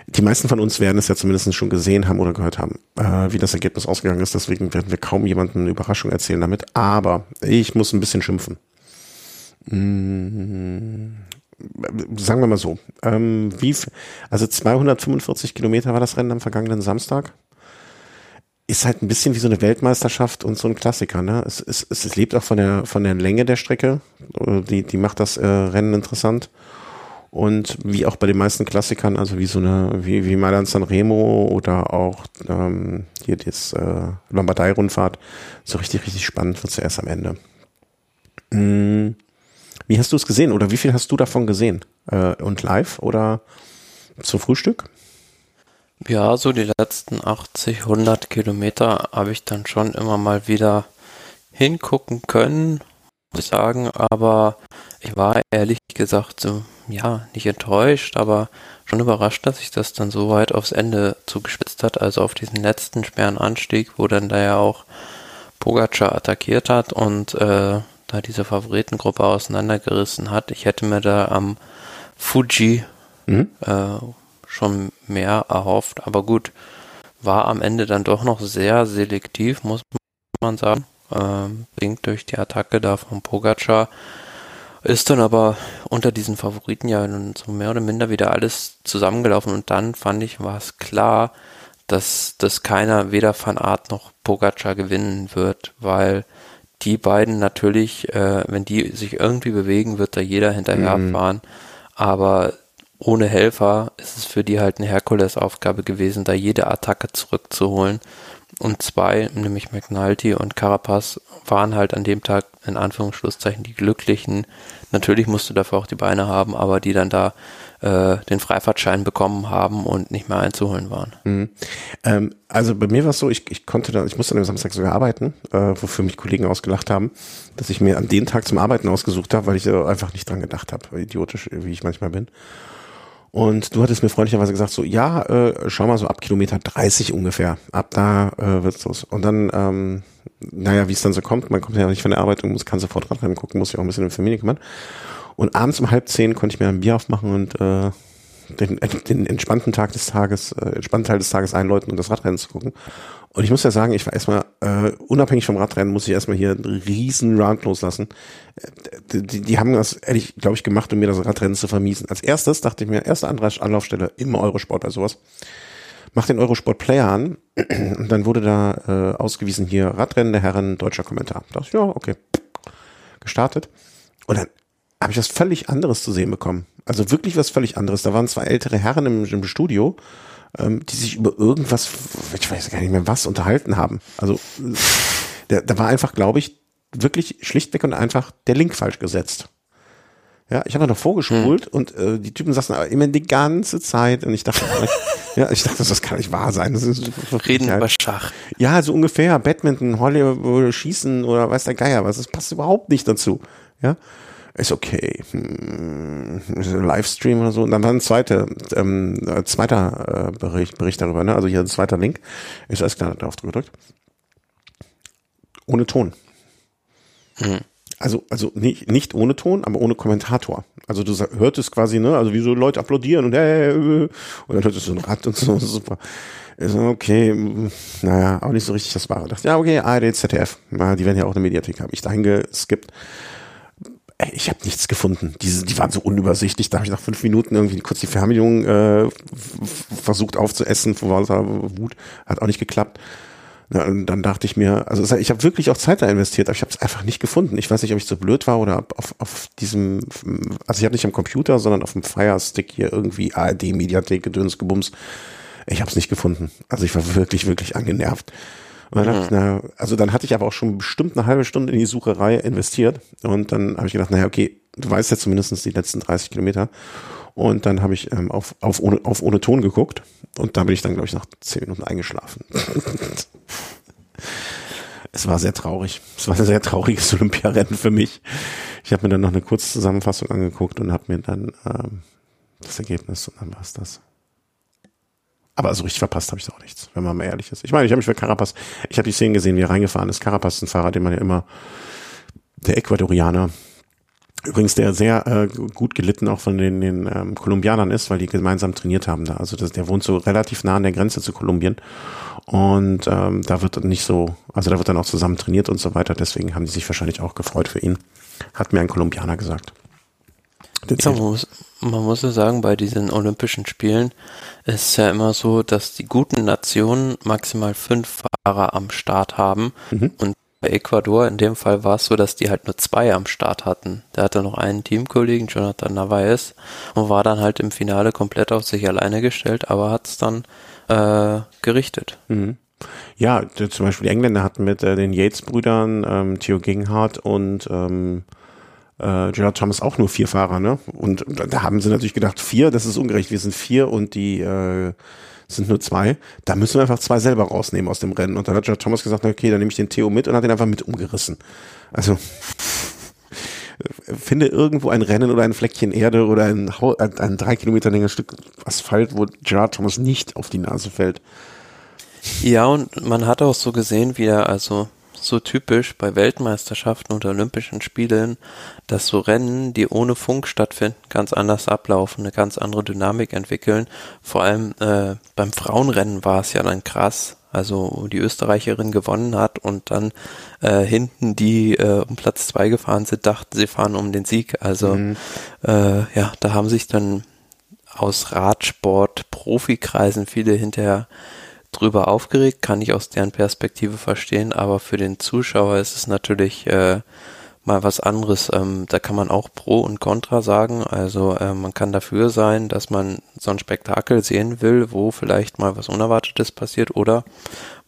die meisten von uns werden es ja zumindest schon gesehen haben oder gehört haben, äh, wie das Ergebnis ausgegangen ist. Deswegen werden wir kaum jemandem eine Überraschung erzählen damit. Aber ich muss ein bisschen schimpfen. Mm, sagen wir mal so. Ähm, wie, also 245 Kilometer war das Rennen am vergangenen Samstag. Ist halt ein bisschen wie so eine Weltmeisterschaft und so ein Klassiker. Ne? Es, es, es, es lebt auch von der von der Länge der Strecke. Äh, Die die macht das äh, Rennen interessant. Und wie auch bei den meisten Klassikern, also wie so eine, wie, wie Mailand San Remo oder auch ähm, hier das äh, Lombardei-Rundfahrt, so richtig, richtig spannend wird zuerst am Ende. Mm, Wie hast du es gesehen oder wie viel hast du davon gesehen? Äh, und live oder zum Frühstück? Ja, so die letzten 80, 100 Kilometer habe ich dann schon immer mal wieder hingucken können, muss ich sagen, aber ich war ehrlich gesagt so, ja, nicht enttäuscht, aber schon überrascht, dass sich das dann so weit aufs Ende zugespitzt hat, also auf diesen letzten schweren Anstieg, wo dann da ja auch Pogacar attackiert hat und äh, da diese Favoritengruppe auseinandergerissen hat. Ich hätte mir da am Fuji Mhm. äh, schon mehr erhofft, aber gut, war am Ende dann doch noch sehr selektiv, muss man sagen. Ähm, bedingt durch die Attacke da von Pogacar. Ist dann aber unter diesen Favoriten ja nun so mehr oder minder wieder alles zusammengelaufen und dann fand ich, war es klar, dass, dass keiner weder Van Aert noch Pogacar gewinnen wird, weil die beiden natürlich, äh, wenn die sich irgendwie bewegen, wird da jeder hinterherfahren, aber ohne Helfer ist es für die halt eine Herkulesaufgabe gewesen, da jede Attacke zurückzuholen. Und zwei, nämlich McNulty und Carapaz, waren halt an dem Tag in Anführungsschlusszeichen die Glücklichen. Natürlich musst du dafür auch die Beine haben, aber die dann da äh, den Freifahrtschein bekommen haben und nicht mehr einzuholen waren. Mhm. Ähm, also bei mir war es so, ich, ich konnte dann, ich musste dem Samstag sogar arbeiten, äh, wofür mich Kollegen ausgelacht haben, dass ich mir an den Tag zum Arbeiten ausgesucht habe, weil ich einfach nicht dran gedacht habe, idiotisch, wie ich manchmal bin. Und du hattest mir freundlicherweise gesagt, so, ja, äh, schau mal so ab Kilometer 30 ungefähr, ab da äh, wird's los. Und dann, ähm, naja, wie es dann so kommt, man kommt ja nicht von der Arbeit und muss, kann sofort Radrennen gucken, muss sich auch ein bisschen um Familie kümmern. Und abends um halb zehn konnte ich mir ein Bier aufmachen und äh, den, den entspannten Tag des Tages, äh, entspannten Teil des Tages einläuten und das Radrennen zu gucken. Und ich muss ja sagen, ich war erstmal, äh, unabhängig vom Radrennen, muss ich erstmal hier einen riesen Round loslassen. Äh, Die, die haben das ehrlich, glaube ich, gemacht, um mir das Radrennen zu vermiesen. Als erstes dachte ich mir, erste Anlaufstelle, immer Eurosport bei sowas. Mach den Eurosport Player an und dann wurde da äh, ausgewiesen hier Radrennen der Herren, deutscher Kommentar. Da dachte ich, ja, okay. Gestartet. Und dann habe ich was völlig anderes zu sehen bekommen. Also wirklich was völlig anderes. Da waren zwei ältere Herren im, im Studio, ähm, die sich über irgendwas, ich weiß gar nicht mehr was, unterhalten haben. Also da, da war einfach, glaube ich, wirklich schlichtweg und einfach der Link falsch gesetzt. Ja, ich habe noch vorgespult und äh, die Typen saßen aber immer die ganze Zeit und ich dachte, ja, ich dachte, das kann nicht wahr sein. Das ist Reden ja, über Schach. ja, so ungefähr. Badminton, Hollywood, Schießen oder weiß der Geier was. Das passt überhaupt nicht dazu. Ja, ist okay. Hm, ist Livestream oder so. Und dann war ein zweiter, ähm, äh, zweiter äh, Bericht, Bericht darüber. Ne? Also hier ein zweiter Link. Ist alles klar drauf gedrückt. Ohne Ton. Also, also nicht, nicht ohne Ton, aber ohne Kommentator. Also du hörtest quasi, ne, also wie so Leute applaudieren und äh, äh, und dann hörtest du ein Rad und so, super. So, okay, naja, auch nicht so richtig das Wahre. Ich dachte, ja, okay, ARD, ZDF, die werden ja auch eine Mediathek haben. Ich dahin geskippt. Ich habe nichts gefunden. Diese, die waren so unübersichtlich. Da habe ich nach fünf Minuten irgendwie kurz die Fernbedienung äh, versucht aufzuessen vor lauter Wut. Hat auch nicht geklappt. Ja, und dann dachte ich mir, also ich habe wirklich auch Zeit da investiert, aber ich habe es einfach nicht gefunden. Ich weiß nicht, ob ich so blöd war oder auf, auf diesem, also ich habe nicht am Computer, sondern auf dem Fire Stick hier irgendwie ARD Mediathek Gedöns gebums. Ich habe es nicht gefunden. Also ich war wirklich, wirklich angenervt. Und dann mhm. ich, na, also dann hatte ich aber auch schon bestimmt eine halbe Stunde in die Sucherei investiert. Und dann habe ich gedacht, naja, okay, du weißt jetzt zumindest die letzten 30 Kilometer. Und dann habe ich ähm, auf, auf, ohne, auf ohne Ton geguckt. Und da bin ich dann, glaube ich, nach 10 Minuten eingeschlafen. es war sehr traurig. Es war ein sehr trauriges Olympiarennen für mich. Ich habe mir dann noch eine kurze Zusammenfassung angeguckt und habe mir dann ähm, das Ergebnis und dann war es das. Aber so richtig verpasst habe ich auch nichts, wenn man mal ehrlich ist. Ich meine, ich habe mich für Carapaz, ich habe die Szenen gesehen, wie er reingefahren ist. Carapaz ist ein Fahrer, den man ja immer, der Ecuadorianer, übrigens der sehr äh, gut gelitten auch von den, den ähm, Kolumbianern ist, weil die gemeinsam trainiert haben da. Also das, der wohnt so relativ nah an der Grenze zu Kolumbien und ähm, da wird nicht so, also da wird dann auch zusammen trainiert und so weiter. Deswegen haben die sich wahrscheinlich auch gefreut für ihn. Hat mir ein Kolumbianer gesagt. Ja, man, muss, man muss ja sagen, bei diesen Olympischen Spielen ist es ja immer so, dass die guten Nationen maximal fünf Fahrer am Start haben. Mhm. Und bei Ecuador in dem Fall war es so, dass die halt nur zwei am Start hatten. Der hatte noch einen Teamkollegen, Jonathan Narvaez, und war dann halt im Finale komplett auf sich alleine gestellt, aber hat es dann äh, gerichtet. Mhm. Ja, zum Beispiel die Engländer hatten mit äh, den Yates-Brüdern, ähm, Theo Gegenhardt und ähm, äh, Gerard Thomas auch nur vier Fahrer, ne? Und da haben sie natürlich gedacht, vier, das ist ungerecht, wir sind vier und die äh, sind nur zwei. Da müssen wir einfach zwei selber rausnehmen aus dem Rennen. Und dann hat Gerard Thomas gesagt, okay, dann nehme ich den Theo mit und hat den einfach mit umgerissen. Also finde irgendwo ein Rennen oder ein Fleckchen Erde oder ein, ein, ein drei Kilometer längeres Stück Asphalt, wo Gerard Thomas nicht auf die Nase fällt. Ja, und man hat auch so gesehen, wie er also so typisch bei Weltmeisterschaften und Olympischen Spielen, dass so Rennen, die ohne Funk stattfinden, ganz anders ablaufen, eine ganz andere Dynamik entwickeln. Vor allem äh, beim Frauenrennen war es ja dann krass. Also die Österreicherin gewonnen hat und dann äh, hinten die äh, um Platz zwei gefahren sind, dachten sie fahren um den Sieg. Also mhm. äh, ja, da haben sich dann aus Radsport Profikreisen viele hinterher drüber aufgeregt, kann ich aus deren Perspektive verstehen, aber für den Zuschauer ist es natürlich äh, mal was anderes. Ähm, da kann man auch Pro und Contra sagen. Also äh, man kann dafür sein, dass man so ein Spektakel sehen will, wo vielleicht mal was Unerwartetes passiert, oder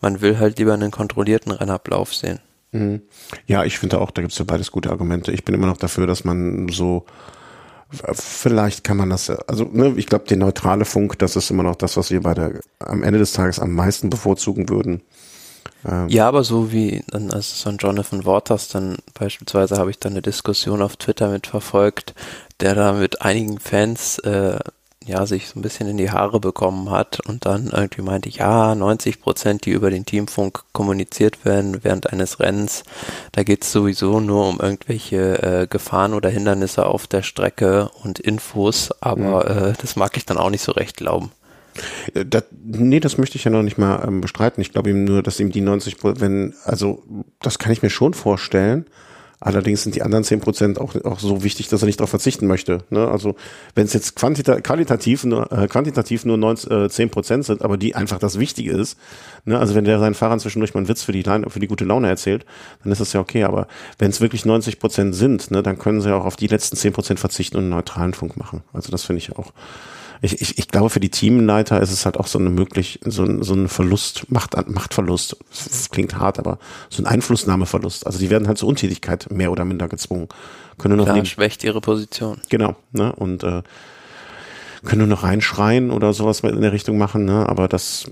man will halt lieber einen kontrollierten Rennablauf sehen. Mhm. Ja, ich finde auch, da gibt es ja beides gute Argumente. Ich bin immer noch dafür, dass man so Vielleicht kann man das, also ne, ich glaube, der neutrale Funk, das ist immer noch das, was wir bei der am Ende des Tages am meisten bevorzugen würden. Ähm ja, aber so wie dann also so ein Jonathan Waters, dann beispielsweise habe ich dann eine Diskussion auf Twitter mitverfolgt, der da mit einigen Fans äh, ja, sich so ein bisschen in die Haare bekommen hat und dann irgendwie meinte, ja, 90 Prozent, die über den Teamfunk kommuniziert werden während eines Rennens, da geht es sowieso nur um irgendwelche äh, Gefahren oder Hindernisse auf der Strecke und Infos, aber mhm. äh, das mag ich dann auch nicht so recht glauben. Äh, das, nee, das möchte ich ja noch nicht mal ähm, bestreiten. Ich glaube ihm nur, dass ihm die 90% wenn, also das kann ich mir schon vorstellen, Allerdings sind die anderen zehn Prozent auch, auch so wichtig, dass er nicht darauf verzichten möchte. Ne? Also wenn es jetzt quantita qualitativ nur, äh, quantitativ nur 19, äh, 10 Prozent sind, aber die einfach das Wichtige ist, ne? also wenn der seinen Fahrern zwischendurch mal einen Witz für die, für die gute Laune erzählt, dann ist das ja okay. Aber wenn es wirklich 90 Prozent sind, ne, dann können sie auch auf die letzten 10 Prozent verzichten und einen neutralen Funk machen. Also das finde ich auch ich, ich, ich glaube, für die Teamleiter ist es halt auch so eine möglich, so ein, so ein Verlust, Macht, Machtverlust. Das klingt hart, aber so ein Einflussnahmeverlust. Also die werden halt zur Untätigkeit mehr oder minder gezwungen. Können nur noch Klar, schwächt ihre Position. Genau, ne? Und äh, können nur noch reinschreien oder sowas in der Richtung machen, ne? aber das,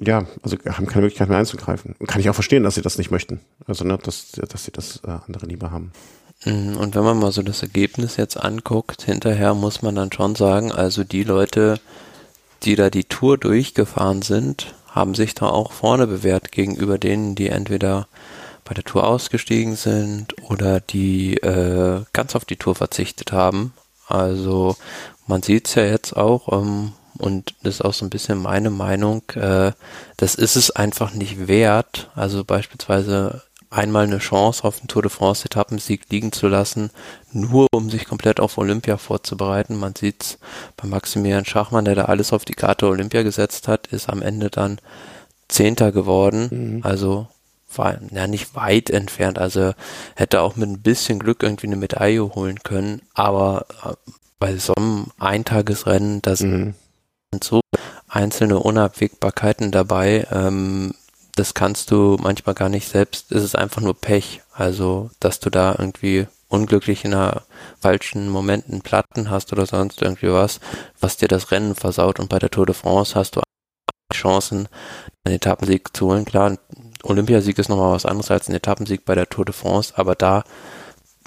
ja, also haben keine Möglichkeit mehr einzugreifen. Kann ich auch verstehen, dass sie das nicht möchten. Also, ne, dass, dass sie das äh, andere lieber haben. Mhm, und wenn man mal so das Ergebnis jetzt anguckt, hinterher muss man dann schon sagen, also die Leute, die da die Tour durchgefahren sind, haben sich da auch vorne bewährt gegenüber denen, die entweder bei der Tour ausgestiegen sind oder die äh, ganz auf die Tour verzichtet haben. Also man sieht es ja jetzt auch, ähm, und das ist auch so ein bisschen meine Meinung, äh, das ist es einfach nicht wert. Also beispielsweise einmal eine Chance auf den Tour de France Etappensieg liegen zu lassen, nur um sich komplett auf Olympia vorzubereiten. Man sieht's bei Maximilian Schachmann, der da alles auf die Karte Olympia gesetzt hat, ist am Ende dann Zehnter geworden. Mhm. Also war ja nicht weit entfernt. Also hätte auch mit ein bisschen Glück irgendwie eine Medaille holen können. Aber äh, bei so einem Eintagesrennen, da sind mhm. so einzelne Unabwägbarkeiten dabei. Ähm, das kannst du manchmal gar nicht selbst. Es ist einfach nur Pech. Also, dass du da irgendwie unglücklich in einer falschen Momenten Platten hast oder sonst irgendwie was, was dir das Rennen versaut. Und bei der Tour de France hast du Chancen, einen Etappensieg zu holen. Klar, ein Olympiasieg ist nochmal was anderes als ein Etappensieg bei der Tour de France, aber da,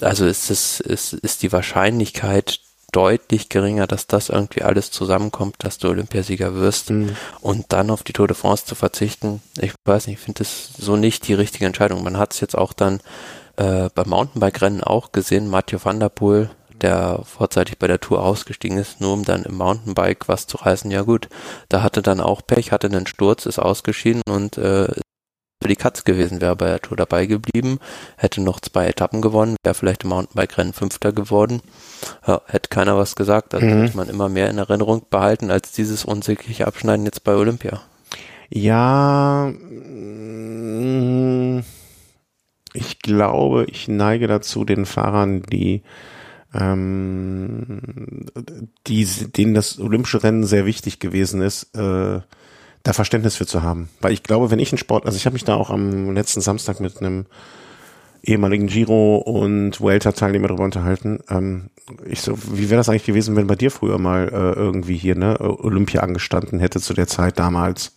also ist es, ist, ist die Wahrscheinlichkeit deutlich geringer, dass das irgendwie alles zusammenkommt, dass du Olympiasieger wirst mhm. und dann auf die Tour de France zu verzichten. Ich weiß nicht, ich finde das so nicht die richtige Entscheidung. Man hat es jetzt auch dann äh, beim Mountainbike-Rennen auch gesehen, Mathieu van der Poel, der vorzeitig bei der Tour ausgestiegen ist, nur um dann im Mountainbike was zu reißen. Ja gut, da hatte dann auch Pech, hatte einen Sturz, ist ausgeschieden und äh, für die Katz gewesen, wäre bei der Tour dabei geblieben, hätte noch zwei Etappen gewonnen, wäre vielleicht im Mountainbike-Rennen Fünfter geworden. Ja, hätte keiner was gesagt. Also mhm. man immer mehr in Erinnerung behalten als dieses unsägliche Abschneiden jetzt bei Olympia. Ja, ich glaube, ich neige dazu, den Fahrern, die ähm, die, denen das olympische Rennen sehr wichtig gewesen ist, äh, da Verständnis für zu haben. Weil ich glaube, wenn ich einen Sport, also ich habe mich da auch am letzten Samstag mit einem ehemaligen Giro und Vuelta-Teilnehmer darüber unterhalten. Ähm, ich so, wie wäre das eigentlich gewesen, wenn bei dir früher mal äh, irgendwie hier ne Olympia angestanden hätte zu der Zeit damals?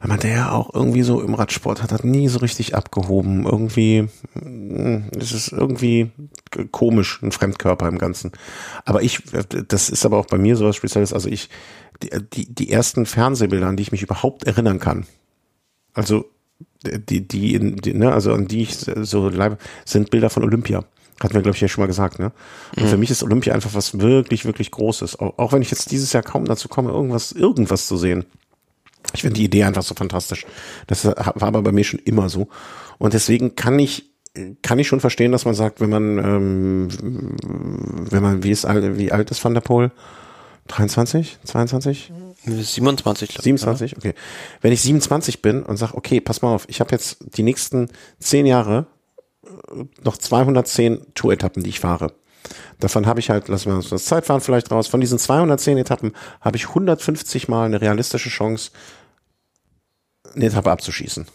Weil man der ja auch irgendwie so im Radsport hat, hat nie so richtig abgehoben. Irgendwie, hm, es ist irgendwie komisch, ein Fremdkörper im Ganzen. Aber ich, das ist aber auch bei mir sowas Spezielles. Also ich, die, die ersten Fernsehbilder, an die ich mich überhaupt erinnern kann. Also die, die, die ne, also an die ich so live, sind Bilder von Olympia. Hatten wir, glaube ich, ja schon mal gesagt, ne? Und mhm. für mich ist Olympia einfach was wirklich, wirklich Großes. Auch, auch wenn ich jetzt dieses Jahr kaum dazu komme, irgendwas, irgendwas zu sehen. Ich finde die Idee einfach so fantastisch. Das war aber bei mir schon immer so. Und deswegen kann ich, kann ich schon verstehen, dass man sagt, wenn man, ähm, wenn man, wie ist, wie alt ist Van der Poel? 23, 22? 27, glaube 27, okay. Wenn ich 27 bin und sage, okay, pass mal auf, ich habe jetzt die nächsten 10 Jahre äh, noch 210 Tour-Etappen, die ich fahre. Davon habe ich halt, lassen wir uns das Zeitfahren vielleicht raus, von diesen 210 Etappen habe ich 150 Mal eine realistische Chance, eine Etappe abzuschießen.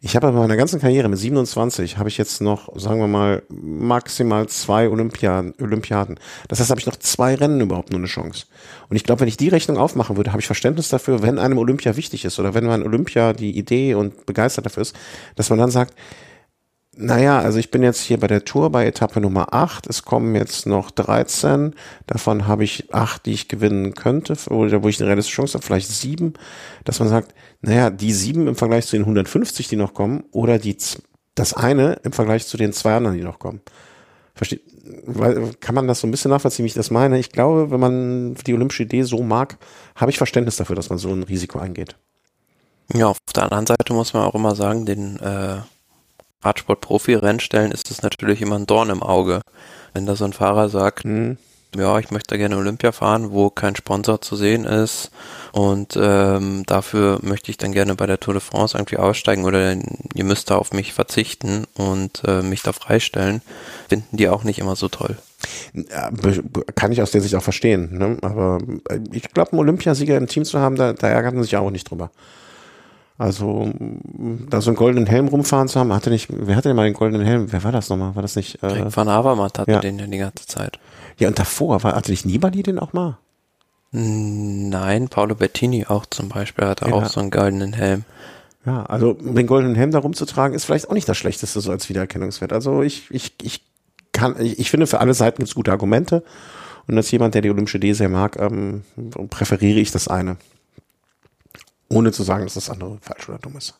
Ich habe aber meiner ganzen Karriere mit 27 habe ich jetzt noch, sagen wir mal, maximal zwei Olympiaden. Olympiaden. Das heißt, habe ich noch zwei Rennen überhaupt nur eine Chance. Und ich glaube, wenn ich die Rechnung aufmachen würde, habe ich Verständnis dafür, wenn einem Olympia wichtig ist oder wenn man Olympia die Idee und begeistert dafür ist, dass man dann sagt, naja, also ich bin jetzt hier bei der Tour bei Etappe Nummer 8. Es kommen jetzt noch 13. Davon habe ich acht, die ich gewinnen könnte, oder wo ich eine realistische Chance habe, vielleicht sieben. Dass man sagt, naja, die sieben im Vergleich zu den 150, die noch kommen, oder die, das eine im Vergleich zu den zwei anderen, die noch kommen. Versteht, kann man das so ein bisschen nachvollziehen, wie ich das meine? Ich glaube, wenn man die olympische Idee so mag, habe ich Verständnis dafür, dass man so ein Risiko eingeht. Ja, auf der anderen Seite muss man auch immer sagen, den äh, Radsport-Profi-Rennstellen ist es natürlich immer ein Dorn im Auge. Wenn da so ein Fahrer sagt, mhm. ja, ich möchte gerne Olympia fahren, wo kein Sponsor zu sehen ist und ähm, dafür möchte ich dann gerne bei der Tour de France irgendwie aussteigen oder ihr müsst da auf mich verzichten und äh, mich da freistellen, finden die auch nicht immer so toll. Ja, kann ich aus der Sicht auch verstehen. Ne? Aber äh, ich glaube, einen Olympiasieger im Team zu haben, da, da ärgert man sich auch nicht drüber. Also da so einen goldenen Helm rumfahren zu haben, hatte nicht, wer hatte denn mal den goldenen Helm? Wer war das nochmal? War das nicht? Äh, Rick van Avermaet hatte ja. den ja die ganze Zeit. Ja, und davor, war, hatte nicht Nibali den auch mal? Nein, Paolo Bettini auch zum Beispiel hatte ja. auch so einen goldenen Helm. Ja, also den goldenen Helm da rumzutragen, ist vielleicht auch nicht das Schlechteste so als Wiedererkennungswert. Also ich, ich, ich kann, ich, ich finde, für alle Seiten gibt es gute Argumente. Und als jemand, der die Olympische Idee sehr mag, ähm, präferiere ich das eine. Ohne zu sagen, dass das andere falsch oder dumm ist.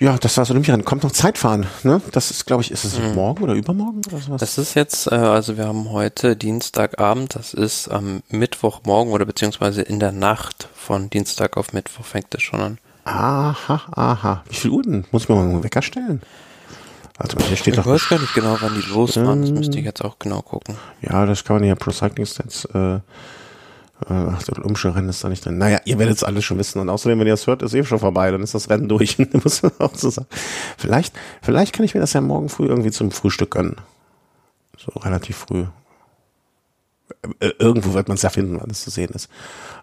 Ja, das war's Olympia. Dann kommt noch Zeitfahren, ne? Das ist, glaube ich, ist es mhm. morgen oder übermorgen oder sowas? Das ist jetzt, äh, also wir haben heute Dienstagabend, das ist am Mittwochmorgen oder beziehungsweise in der Nacht von Dienstag auf Mittwoch fängt es schon an. Aha, aha. Wie viel Uhr denn? Muss ich mir mal einen Wecker stellen? Also hier steht ich doch. Weiß gar nicht genau, wann die losfahren. Das müsste ich jetzt auch genau gucken. Ja, das kann man ja Pro Cycling Stats. Äh, ach, das Umschulrennen ist da nicht drin. Naja, ihr werdet es alles schon wissen. Und außerdem, wenn ihr es hört, ist eh schon vorbei. Dann ist das Rennen durch. muss man auch so sagen. Vielleicht, vielleicht kann ich mir das ja morgen früh irgendwie zum Frühstück gönnen. So relativ früh. Äh, irgendwo wird man es ja finden, wann es zu sehen ist.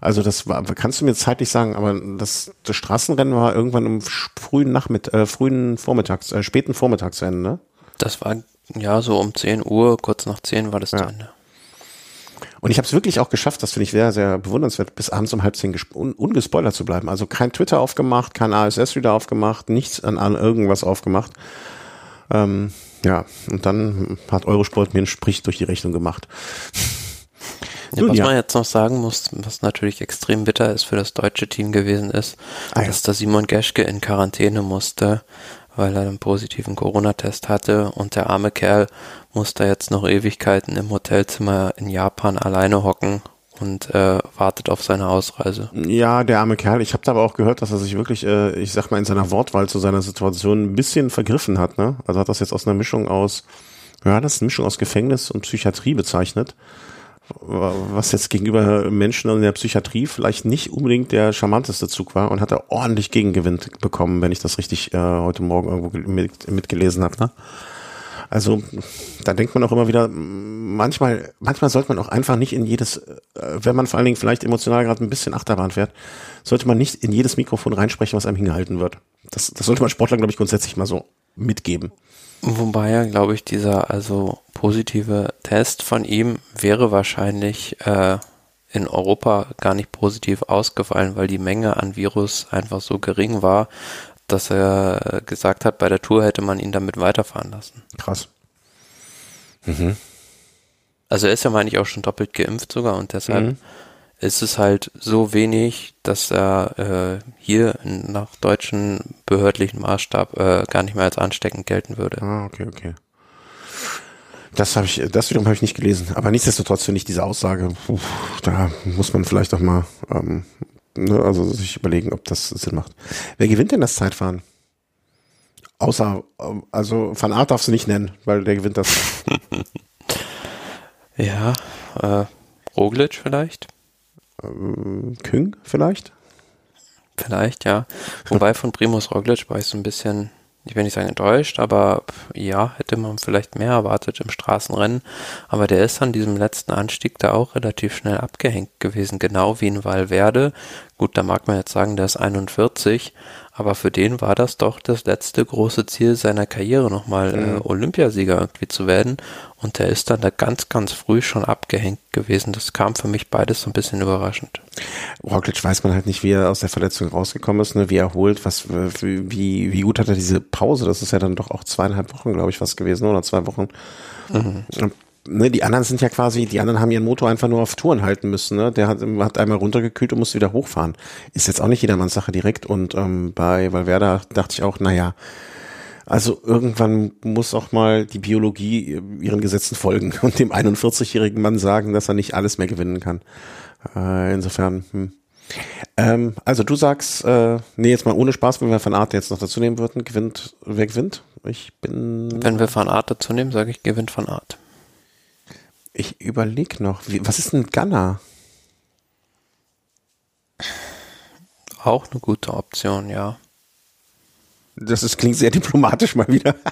Also das war, kannst du mir zeitlich sagen, aber das, das Straßenrennen war irgendwann im frühen Nachmittag, äh, frühen Vormittags, äh, späten Vormittagsende, ne? Das war ja so um 10 Uhr, kurz nach 10 war das ja. zu Ende. Und ich habe es wirklich auch geschafft, das finde ich sehr, sehr bewundernswert, bis abends um halb zehn un ungespoilert zu bleiben. Also kein Twitter aufgemacht, kein ASS-Reader aufgemacht, nichts an, an irgendwas aufgemacht. Ähm, ja, und dann hat Eurosport mir einen Sprich durch die Rechnung gemacht. Ja, was ja. man jetzt noch sagen muss, was natürlich extrem bitter ist für das deutsche Team gewesen ist, ah, ja. dass da Simon Geschke in Quarantäne musste, weil er einen positiven Corona-Test hatte und der arme Kerl muss da jetzt noch Ewigkeiten im Hotelzimmer in Japan alleine hocken und äh, wartet auf seine Ausreise. Ja, der arme Kerl. Ich habe da aber auch gehört, dass er sich wirklich, äh, ich sag mal, in seiner Wortwahl zu seiner Situation ein bisschen vergriffen hat. Ne? Also hat das jetzt aus einer Mischung aus, ja, das ist eine Mischung aus Gefängnis und Psychiatrie bezeichnet was jetzt gegenüber Menschen in der Psychiatrie vielleicht nicht unbedingt der charmanteste Zug war und hat er ordentlich Gegengewinn bekommen, wenn ich das richtig äh, heute Morgen irgendwo mit, mitgelesen habe. Ne? Also da denkt man auch immer wieder, manchmal, manchmal sollte man auch einfach nicht in jedes, äh, wenn man vor allen Dingen vielleicht emotional gerade ein bisschen Achterbahn fährt, sollte man nicht in jedes Mikrofon reinsprechen, was einem hingehalten wird. Das, das sollte man Sportlern, glaube ich, grundsätzlich mal so mitgeben. Wobei ja, glaube ich, dieser also positive Test von ihm wäre wahrscheinlich äh, in Europa gar nicht positiv ausgefallen, weil die Menge an Virus einfach so gering war, dass er gesagt hat, bei der Tour hätte man ihn damit weiterfahren lassen. Krass. Mhm. Also er ist ja, meine ich, auch schon doppelt geimpft sogar und deshalb mhm ist es halt so wenig, dass er äh, hier nach deutschen behördlichen Maßstab äh, gar nicht mehr als ansteckend gelten würde. Ah, okay, okay. Das habe ich, das wiederum habe ich nicht gelesen. Aber nichtsdestotrotz finde ich diese Aussage, uff, da muss man vielleicht auch mal, ähm, ne, also sich überlegen, ob das Sinn macht. Wer gewinnt denn das Zeitfahren? Außer, ähm, also Van Art darfst du nicht nennen, weil der gewinnt das. ja, äh, Roglic vielleicht? Ähm, Küng vielleicht? Vielleicht, ja. Wobei von Primus Roglic war ich so ein bisschen, ich will nicht sagen enttäuscht, aber ja, hätte man vielleicht mehr erwartet im Straßenrennen. Aber der ist an diesem letzten Anstieg da auch relativ schnell abgehängt gewesen, genau wie in Valverde. Gut, da mag man jetzt sagen, der ist 41, aber für den war das doch das letzte große Ziel seiner Karriere, nochmal äh, mhm. Olympiasieger irgendwie zu werden. Und der ist dann da ganz, ganz früh schon abgehängt gewesen. Das kam für mich beides so ein bisschen überraschend. Roglic weiß man halt nicht, wie er aus der Verletzung rausgekommen ist, ne? wie er holt, was, wie, wie gut hat er diese Pause? Das ist ja dann doch auch zweieinhalb Wochen, glaube ich, was gewesen, oder zwei Wochen. Mhm ne, die anderen sind ja quasi, die anderen haben ihren Motor einfach nur auf Touren halten müssen. Ne? Der hat, hat einmal runtergekühlt und musste wieder hochfahren. Ist jetzt auch nicht jedermanns Sache direkt. Und ähm, bei Valverde dachte ich auch, naja, also irgendwann muss auch mal die Biologie ihren Gesetzen folgen und dem 41-jährigen Mann sagen, dass er nicht alles mehr gewinnen kann. Äh, insofern, hm. Ähm, also du sagst, äh, nee, jetzt mal ohne Spaß, wenn wir von Art jetzt noch dazu nehmen würden, gewinnt, wer gewinnt? Ich bin. Wenn wir von Art dazu nehmen, sage ich, gewinnt von Art. Ich überlege noch, wie, was ist ein Gunner? Auch eine gute Option, ja. Das ist, klingt sehr diplomatisch mal wieder.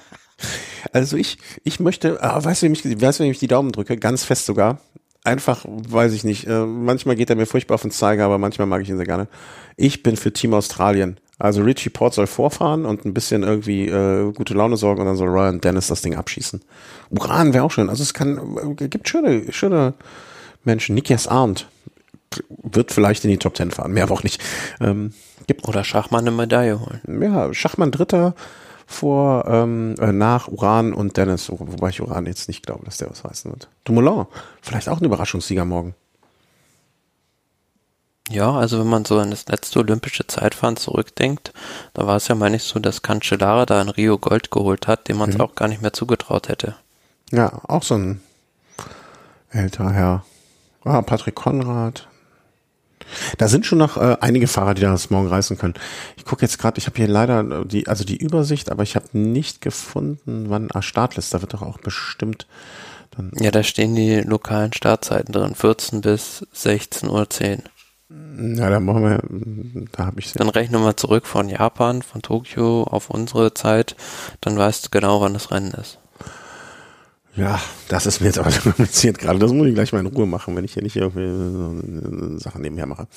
Also ich, ich möchte, ah, weißt du, ich, weißt wenn ich die Daumen drücke, ganz fest sogar. Einfach, weiß ich nicht. Äh, manchmal geht er mir furchtbar auf den Zeiger, aber manchmal mag ich ihn sehr gerne. Ich bin für Team Australien. Also Richie Port soll vorfahren und ein bisschen irgendwie äh, gute Laune sorgen und dann soll Ryan Dennis das Ding abschießen. Uran wäre auch schön. Also es kann, äh, gibt schöne, schöne Menschen. Nikias Arndt wird vielleicht in die Top Ten fahren, mehr aber auch nicht. Ähm, gibt Oder Schachmann eine Medaille holen. Ja, Schachmann Dritter vor, ähm, äh, nach Uran und Dennis, wobei ich Uran jetzt nicht glaube, dass der was heißen wird. Dumoulin, vielleicht auch ein Überraschungssieger morgen. Ja, also wenn man so an das letzte olympische Zeitfahren zurückdenkt, da war es ja meine ich so, dass Cancellara da in Rio Gold geholt hat, dem man es mhm. auch gar nicht mehr zugetraut hätte. Ja, auch so ein älterer Herr. Ah, Patrick Konrad. Da sind schon noch äh, einige Fahrer, die das morgen reißen können. Ich gucke jetzt gerade, ich habe hier leider die, also die Übersicht, aber ich habe nicht gefunden, wann ah, Startliste, da wird doch auch bestimmt dann. Ja, da stehen die lokalen Startzeiten drin, 14 bis 16.10 Uhr. Ja, da machen wir, da habe ich Dann rechnen wir zurück von Japan, von Tokio auf unsere Zeit, dann weißt du genau, wann das Rennen ist. Ja, das ist mir jetzt aber kompliziert gerade. Das muss ich gleich mal in Ruhe machen, wenn ich hier nicht irgendwie Sachen nebenher mache.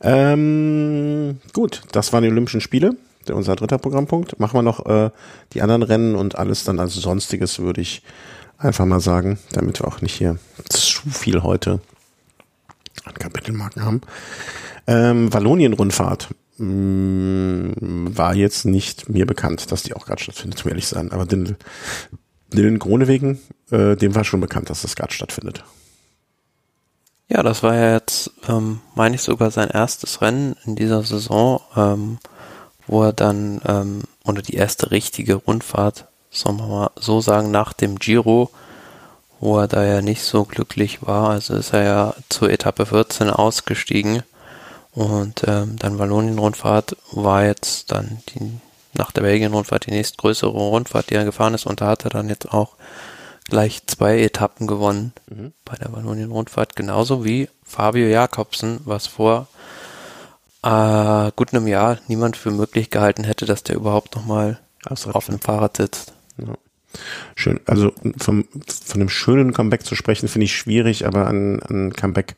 Ähm, gut, das waren die Olympischen Spiele, unser dritter Programmpunkt. Machen wir noch äh, die anderen Rennen und alles dann als Sonstiges, würde ich einfach mal sagen, damit wir auch nicht hier zu viel heute an Kapitelmarken haben. Ähm, Wallonien-Rundfahrt mm, war jetzt nicht mir bekannt, dass die auch gerade stattfindet, zum ehrlich sein. Aber den Dylan Gronewegen, äh, dem war schon bekannt, dass das gerade stattfindet. Ja, das war ja jetzt, ähm, meine ich, sogar sein erstes Rennen in dieser Saison, ähm, wo er dann, ähm, oder die erste richtige Rundfahrt, sollen wir mal so sagen, nach dem Giro, wo er da ja nicht so glücklich war. Also ist er ja zur Etappe 14 ausgestiegen und ähm, dann Wallonien-Rundfahrt war jetzt dann die nach der Belgien-Rundfahrt die nächstgrößere Rundfahrt, die er gefahren ist. Und da hat er dann jetzt auch gleich zwei Etappen gewonnen mhm. bei der Wallonien-Rundfahrt. Genauso wie Fabio Jakobsen, was vor äh, gut einem Jahr niemand für möglich gehalten hätte, dass der überhaupt nochmal auf dem Fahrrad sitzt. Ja. Schön. Also vom, von einem schönen Comeback zu sprechen, finde ich schwierig, aber an, an Comeback,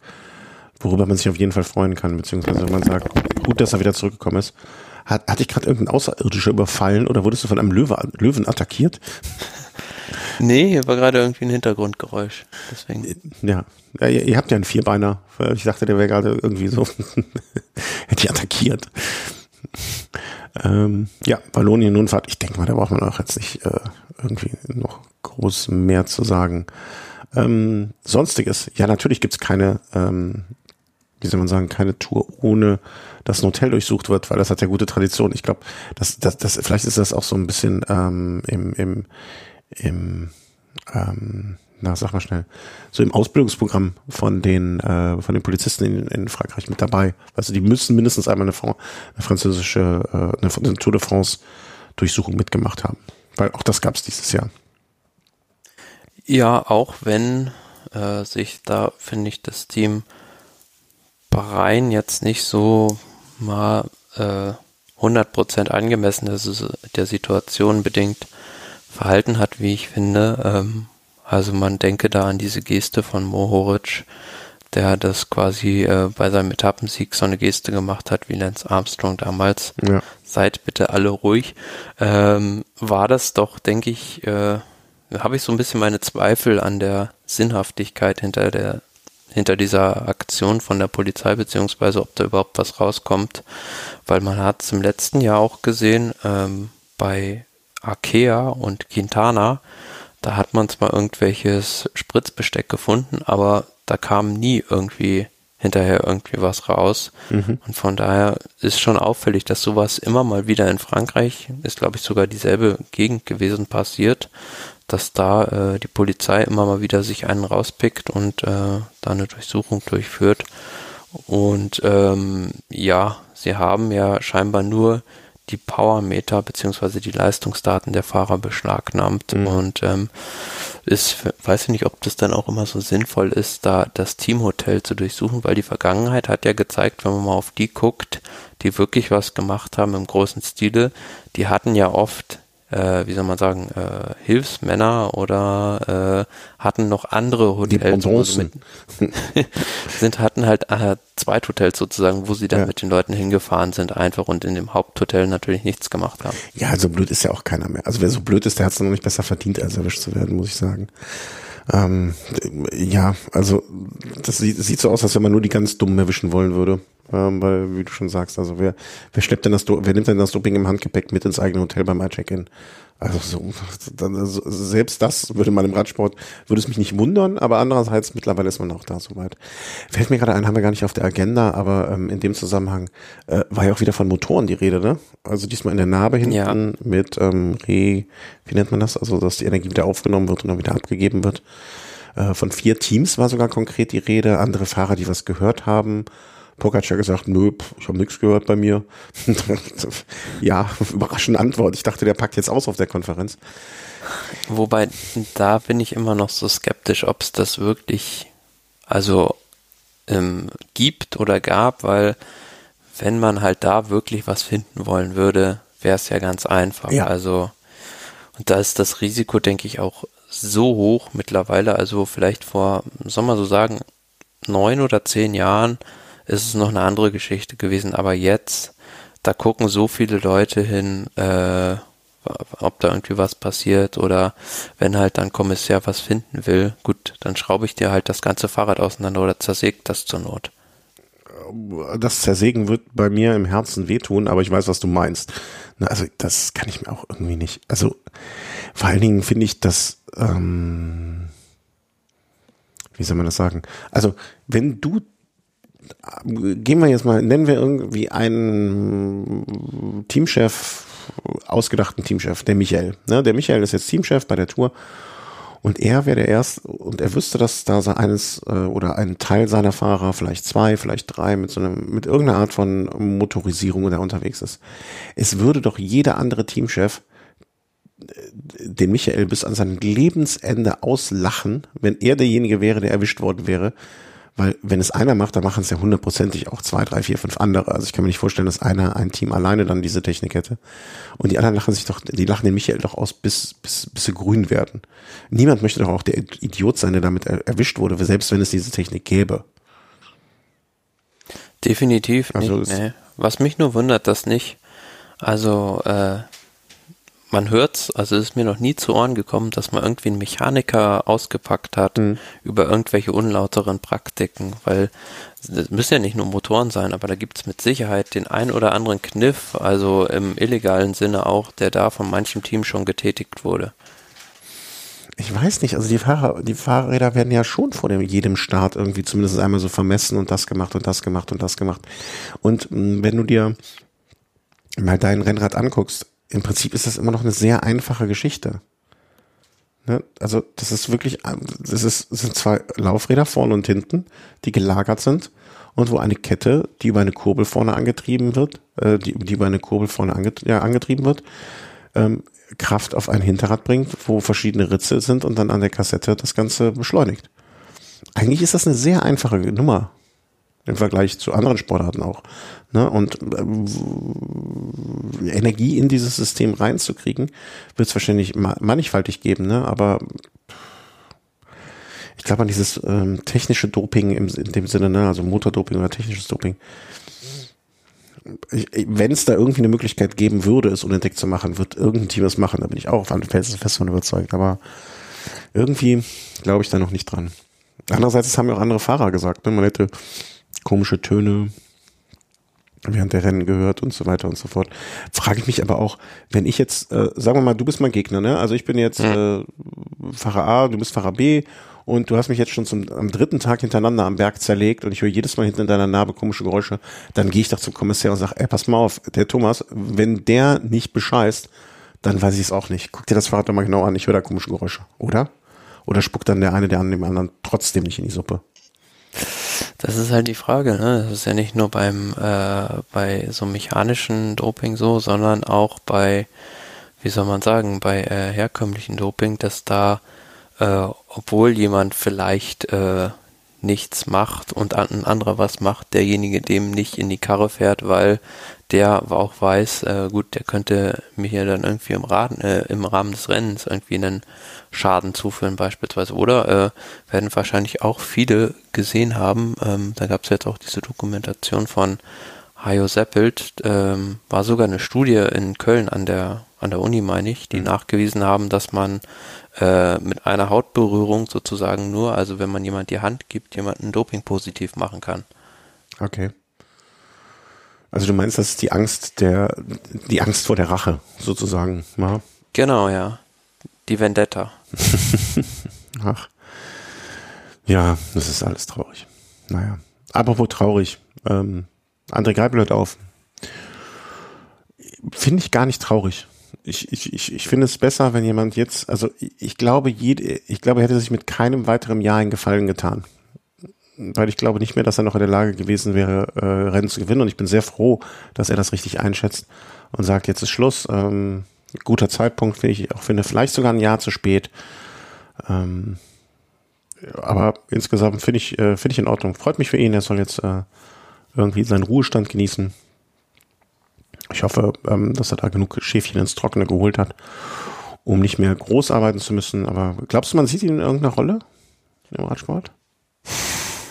worüber man sich auf jeden Fall freuen kann, beziehungsweise wenn man sagt, gut, dass er wieder zurückgekommen ist. Hat, hat dich gerade irgendein Außerirdischer überfallen oder wurdest du von einem Löwe, Löwen attackiert? Nee, hier war gerade irgendwie ein Hintergrundgeräusch. Deswegen. Äh, ja. ja ihr, ihr habt ja einen Vierbeiner. Ich dachte, der wäre gerade irgendwie so, hätte ich attackiert. Ähm, ja, Wallonien-Nunfahrt. Ich denke mal, da braucht man auch jetzt nicht äh, irgendwie noch groß mehr zu sagen. Ähm, Sonstiges. Ja, natürlich gibt's keine ähm, wie soll man sagen, keine Tour ohne dass ein Hotel durchsucht wird, weil das hat ja gute Tradition. Ich glaube, das, das, das, vielleicht ist das auch so ein bisschen ähm, im, im, im ähm, na, sag mal schnell, so im Ausbildungsprogramm von den, äh, von den Polizisten in, in Frankreich mit dabei. Also die müssen mindestens einmal eine, Fran eine französische, äh, eine, eine Tour de France Durchsuchung mitgemacht haben. Weil auch das gab es dieses Jahr. Ja, auch wenn äh, sich da, finde ich, das Team Bahrain jetzt nicht so mal äh, 100% angemessen ist, der Situation bedingt verhalten hat, wie ich finde. Ähm, also man denke da an diese Geste von Mohoric, der das quasi äh, bei seinem Etappensieg so eine Geste gemacht hat wie Lance Armstrong damals. Ja. Seid bitte alle ruhig. Ähm, war das doch, denke ich, äh, habe ich so ein bisschen meine Zweifel an der Sinnhaftigkeit hinter der hinter dieser Aktion von der Polizei, beziehungsweise ob da überhaupt was rauskommt, weil man hat es im letzten Jahr auch gesehen, ähm, bei Arkea und Quintana, da hat man zwar irgendwelches Spritzbesteck gefunden, aber da kam nie irgendwie hinterher irgendwie was raus. Mhm. Und von daher ist schon auffällig, dass sowas immer mal wieder in Frankreich, ist glaube ich sogar dieselbe Gegend gewesen, passiert, dass da äh, die Polizei immer mal wieder sich einen rauspickt und äh, da eine Durchsuchung durchführt. Und ähm, ja, sie haben ja scheinbar nur die Powermeter beziehungsweise die Leistungsdaten der Fahrer beschlagnahmt mhm. und ähm, ist, weiß ich nicht, ob das dann auch immer so sinnvoll ist, da das Teamhotel zu durchsuchen, weil die Vergangenheit hat ja gezeigt, wenn man mal auf die guckt, die wirklich was gemacht haben im großen Stile, die hatten ja oft äh, wie soll man sagen, äh, Hilfsmänner oder äh, hatten noch andere Hotels. Die mit, sind, hatten halt äh, Zweithotels sozusagen, wo sie dann ja. mit den Leuten hingefahren sind einfach und in dem Haupthotel natürlich nichts gemacht haben. Ja, also blöd ist ja auch keiner mehr. Also wer so blöd ist, der hat es noch nicht besser verdient, als erwischt zu werden, muss ich sagen. Ähm, ja, also das sieht, sieht so aus, als wenn man nur die ganz Dummen erwischen wollen würde. Ähm, weil, wie du schon sagst, also wer, wer schleppt denn das, wer nimmt denn das Doping im Handgepäck mit ins eigene Hotel beim Check-in? Also so, dann, also selbst das würde man im Radsport, würde es mich nicht wundern, aber andererseits mittlerweile ist man auch da soweit. Fällt mir gerade ein, haben wir gar nicht auf der Agenda, aber ähm, in dem Zusammenhang äh, war ja auch wieder von Motoren die Rede, ne? Also diesmal in der Narbe hinten ja. mit ähm, Re, wie nennt man das? Also dass die Energie wieder aufgenommen wird und dann wieder abgegeben wird. Äh, von vier Teams war sogar konkret die Rede, andere Fahrer, die was gehört haben Pogacar gesagt, nö, ich habe nichts gehört bei mir. ja, überraschende Antwort. Ich dachte, der packt jetzt aus auf der Konferenz. Wobei, da bin ich immer noch so skeptisch, ob es das wirklich, also ähm, gibt oder gab, weil wenn man halt da wirklich was finden wollen würde, wäre es ja ganz einfach. Ja. Also, und da ist das Risiko, denke ich, auch so hoch mittlerweile. Also vielleicht vor, soll man so sagen, neun oder zehn Jahren ist es noch eine andere Geschichte gewesen. Aber jetzt, da gucken so viele Leute hin, äh, ob da irgendwie was passiert oder wenn halt dann Kommissar was finden will, gut, dann schraube ich dir halt das ganze Fahrrad auseinander oder zersägt das zur Not. Das Zersägen wird bei mir im Herzen wehtun, aber ich weiß, was du meinst. also das kann ich mir auch irgendwie nicht. Also vor allen Dingen finde ich das, ähm, wie soll man das sagen? Also wenn du gehen wir jetzt mal, nennen wir irgendwie einen Teamchef, ausgedachten Teamchef, der Michael. Ne? Der Michael ist jetzt Teamchef bei der Tour und er wäre der erste und er wüsste, dass da eines äh, oder ein Teil seiner Fahrer, vielleicht zwei, vielleicht drei, mit so einem, mit irgendeiner Art von Motorisierung da unterwegs ist. Es würde doch jeder andere Teamchef äh, den Michael bis an sein Lebensende auslachen, wenn er derjenige wäre, der erwischt worden wäre, weil wenn es einer macht, dann machen es ja hundertprozentig auch zwei, drei, vier, fünf andere. Also ich kann mir nicht vorstellen, dass einer, ein Team alleine dann diese Technik hätte. Und die anderen lachen sich doch, die lachen den Michael doch aus, bis, bis, bis sie grün werden. Niemand möchte doch auch der Idiot sein, der damit erwischt wurde, selbst wenn es diese Technik gäbe. Definitiv also nicht. Nee. Was mich nur wundert, dass nicht, also äh, man hört's, also es ist mir noch nie zu Ohren gekommen, dass man irgendwie einen Mechaniker ausgepackt hat mhm. über irgendwelche unlauteren Praktiken, weil es müssen ja nicht nur Motoren sein, aber da gibt's mit Sicherheit den ein oder anderen Kniff, also im illegalen Sinne auch, der da von manchem Team schon getätigt wurde. Ich weiß nicht, also die Fahrer, die Fahrräder werden ja schon vor dem, jedem Start irgendwie zumindest einmal so vermessen und das gemacht und das gemacht und das gemacht. Und mm, wenn du dir mal dein Rennrad anguckst, im Prinzip ist das immer noch eine sehr einfache Geschichte. Ne? Also das ist wirklich, das ist, das sind zwei Laufräder vorne und hinten, die gelagert sind und wo eine Kette, die über eine Kurbel vorne angetrieben wird, äh, die, die über eine Kurbel vorne anget ja, angetrieben wird, ähm, Kraft auf ein Hinterrad bringt, wo verschiedene Ritze sind und dann an der Kassette das Ganze beschleunigt. Eigentlich ist das eine sehr einfache Nummer im Vergleich zu anderen Sportarten auch. Ne? Und äh, Energie in dieses System reinzukriegen, wird es wahrscheinlich mannigfaltig geben, ne? aber ich glaube an dieses ähm, technische Doping im, in dem Sinne, ne? also Motordoping oder technisches Doping. Wenn es da irgendwie eine Möglichkeit geben würde, es unentdeckt zu machen, wird irgendein Team es machen. Da bin ich auch fest von überzeugt. Aber irgendwie glaube ich da noch nicht dran. Andererseits, haben ja auch andere Fahrer gesagt. Ne? Man hätte komische Töne während der Rennen gehört und so weiter und so fort. Frage ich mich aber auch, wenn ich jetzt, äh, sagen wir mal, du bist mein Gegner, ne? Also ich bin jetzt mhm. äh, Fahrer A, du bist Fahrer B und du hast mich jetzt schon zum am dritten Tag hintereinander am Berg zerlegt und ich höre jedes Mal hinten in deiner Narbe komische Geräusche, dann gehe ich doch zum Kommissar und sage, ey, pass mal auf, der Thomas, wenn der nicht bescheißt, dann weiß ich es auch nicht. Guck dir das Fahrrad doch mal genau an, ich höre da komische Geräusche, oder? Oder spuckt dann der eine der an dem anderen trotzdem nicht in die Suppe? Das ist halt die Frage. Ne? Das ist ja nicht nur beim äh, bei so mechanischen Doping so, sondern auch bei, wie soll man sagen, bei äh, herkömmlichen Doping, dass da, äh, obwohl jemand vielleicht äh, nichts macht und ein anderer was macht, derjenige dem nicht in die Karre fährt, weil der auch weiß, äh, gut, der könnte mir hier dann irgendwie im, Raden, äh, im Rahmen des Rennens irgendwie einen Schaden zuführen beispielsweise. Oder äh, werden wahrscheinlich auch viele gesehen haben, ähm, da gab es jetzt auch diese Dokumentation von Hajo Seppelt, ähm, war sogar eine Studie in Köln an der, an der Uni, meine ich, die mhm. nachgewiesen haben, dass man äh, mit einer Hautberührung sozusagen nur, also wenn man jemand die Hand gibt, jemanden Doping positiv machen kann. Okay. Also du meinst, das ist die Angst der, die Angst vor der Rache, sozusagen, ja? Genau, ja. Die Vendetta. Ach. Ja, das ist alles traurig. Naja. Apropos traurig. Ähm, André Greipel hört auf. Finde ich gar nicht traurig. Ich, ich, ich, ich finde es besser, wenn jemand jetzt, also ich, ich glaube, jede, ich glaube, er hätte sich mit keinem weiteren Jahr einen Gefallen getan. weil ich glaube nicht mehr, dass er noch in der Lage gewesen wäre, äh, Rennen zu gewinnen. Und ich bin sehr froh, dass er das richtig einschätzt und sagt, jetzt ist Schluss. Ähm, guter Zeitpunkt, finde ich auch finde, vielleicht sogar ein Jahr zu spät. Ähm, aber insgesamt finde ich, äh, finde ich in Ordnung. Freut mich für ihn. Er soll jetzt äh, irgendwie seinen Ruhestand genießen. Ich hoffe, ähm, dass er da genug Schäfchen ins Trockene geholt hat, um nicht mehr groß arbeiten zu müssen. Aber glaubst du, man sieht ihn in irgendeiner Rolle im Radsport?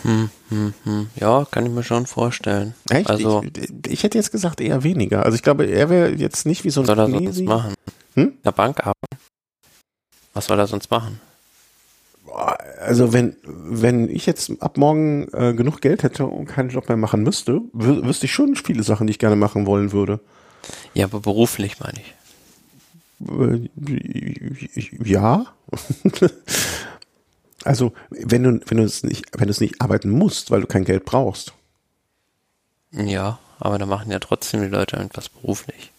Hm, hm, hm. Ja, kann ich mir schon vorstellen. Echt? Also, ich, ich, hätte jetzt gesagt eher weniger. Also ich glaube, er wäre jetzt nicht wie so ein Was soll er sonst machen? Hm? Der Bank arbeiten. Was soll er sonst machen? Also wenn, wenn ich jetzt ab morgen äh, genug Geld hätte und keinen Job mehr machen müsste, wüsste ich schon viele Sachen, die ich gerne machen wollen würde. Ja, aber beruflich meine ich. Äh, ja. also wenn du, wenn du es nicht, wenn du es nicht arbeiten musst, weil du kein Geld brauchst. Ja, aber da machen ja trotzdem die Leute irgendwas beruflich.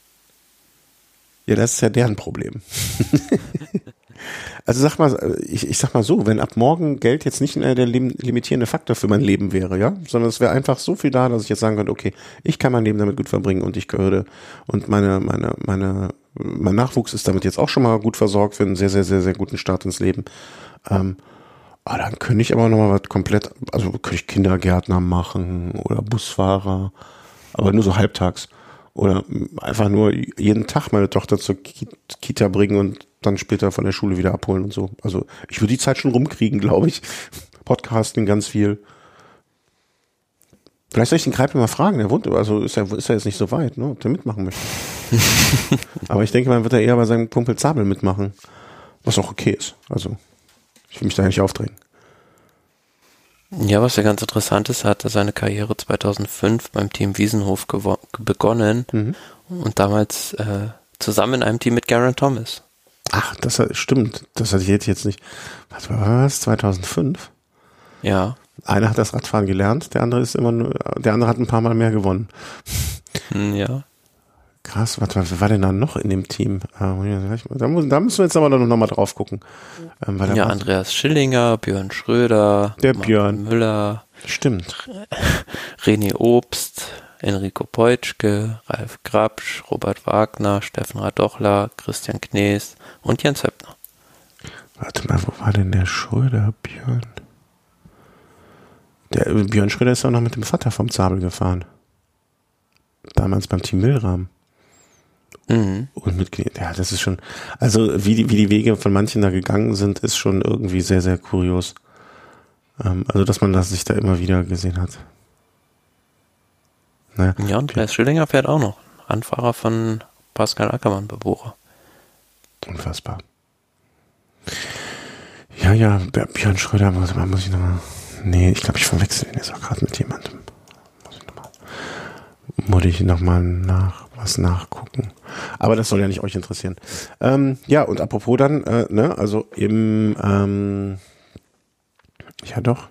Ja, das ist ja deren Problem. Also sag mal, ich, ich sag mal so, wenn ab morgen Geld jetzt nicht der limitierende Faktor für mein Leben wäre, ja, sondern es wäre einfach so viel da, dass ich jetzt sagen könnte, okay, ich kann mein Leben damit gut verbringen und ich gehöre und meine, meine, meine, mein Nachwuchs ist damit jetzt auch schon mal gut versorgt für einen sehr, sehr, sehr, sehr guten Start ins Leben. Ähm, aber dann könnte ich aber nochmal was komplett, also könnte ich Kindergärtner machen oder Busfahrer, aber nur so halbtags. Oder einfach nur jeden Tag meine Tochter zur Kita bringen und dann später von der Schule wieder abholen und so. Also ich würde die Zeit schon rumkriegen, glaube ich. Podcasten ganz viel. Vielleicht soll ich den Kreipel mal fragen, der wohnt, also ist er, ist er jetzt nicht so weit, ne, ob der mitmachen möchte. Aber ich denke, man wird er eher bei seinem Kumpel Zabel mitmachen. Was auch okay ist. Also, ich will mich da nicht aufdrängen. Ja, was ja ganz interessant ist, hat er seine Karriere 2005 beim Team Wiesenhof begonnen mhm. und damals äh, zusammen in einem Team mit Garen Thomas. Ach, das stimmt. Das hatte ich jetzt nicht. Was war das? 2005? Ja. Einer hat das Radfahren gelernt, der andere ist immer nur, der andere hat ein paar Mal mehr gewonnen. Hm, ja. Krass, was, was war denn da noch in dem Team? Ah, da, muss, da müssen wir jetzt aber noch mal drauf gucken. Ähm, ja, Andreas Schillinger, Björn Schröder, der Björn Müller. Stimmt. René Obst, Enrico Peutschke, Ralf Grabsch, Robert Wagner, Steffen Radochler, Christian Knees und Jens Höppner. Warte mal, wo war denn der Schröder, Björn? Der Björn Schröder ist auch noch mit dem Vater vom Zabel gefahren. Damals beim Team Milram. Mhm. Und mit, ja, das ist schon, also wie die, wie die Wege von manchen da gegangen sind, ist schon irgendwie sehr, sehr kurios. Ähm, also, dass man das sich da immer wieder gesehen hat. Naja. Ja, und Klaas Schillinger fährt auch noch. Anfahrer von Pascal Ackermann bei Bora. Unfassbar. Ja, ja, Björn Schröder, muss, muss ich nochmal. Nee, ich glaube, ich verwechsel ihn jetzt auch gerade mit jemandem. Muss ich nochmal. Muss ich nochmal nach, was nachgucken. Aber das soll ja nicht euch interessieren. Ähm, ja, und apropos dann, äh, ne, also im, ähm, ja doch.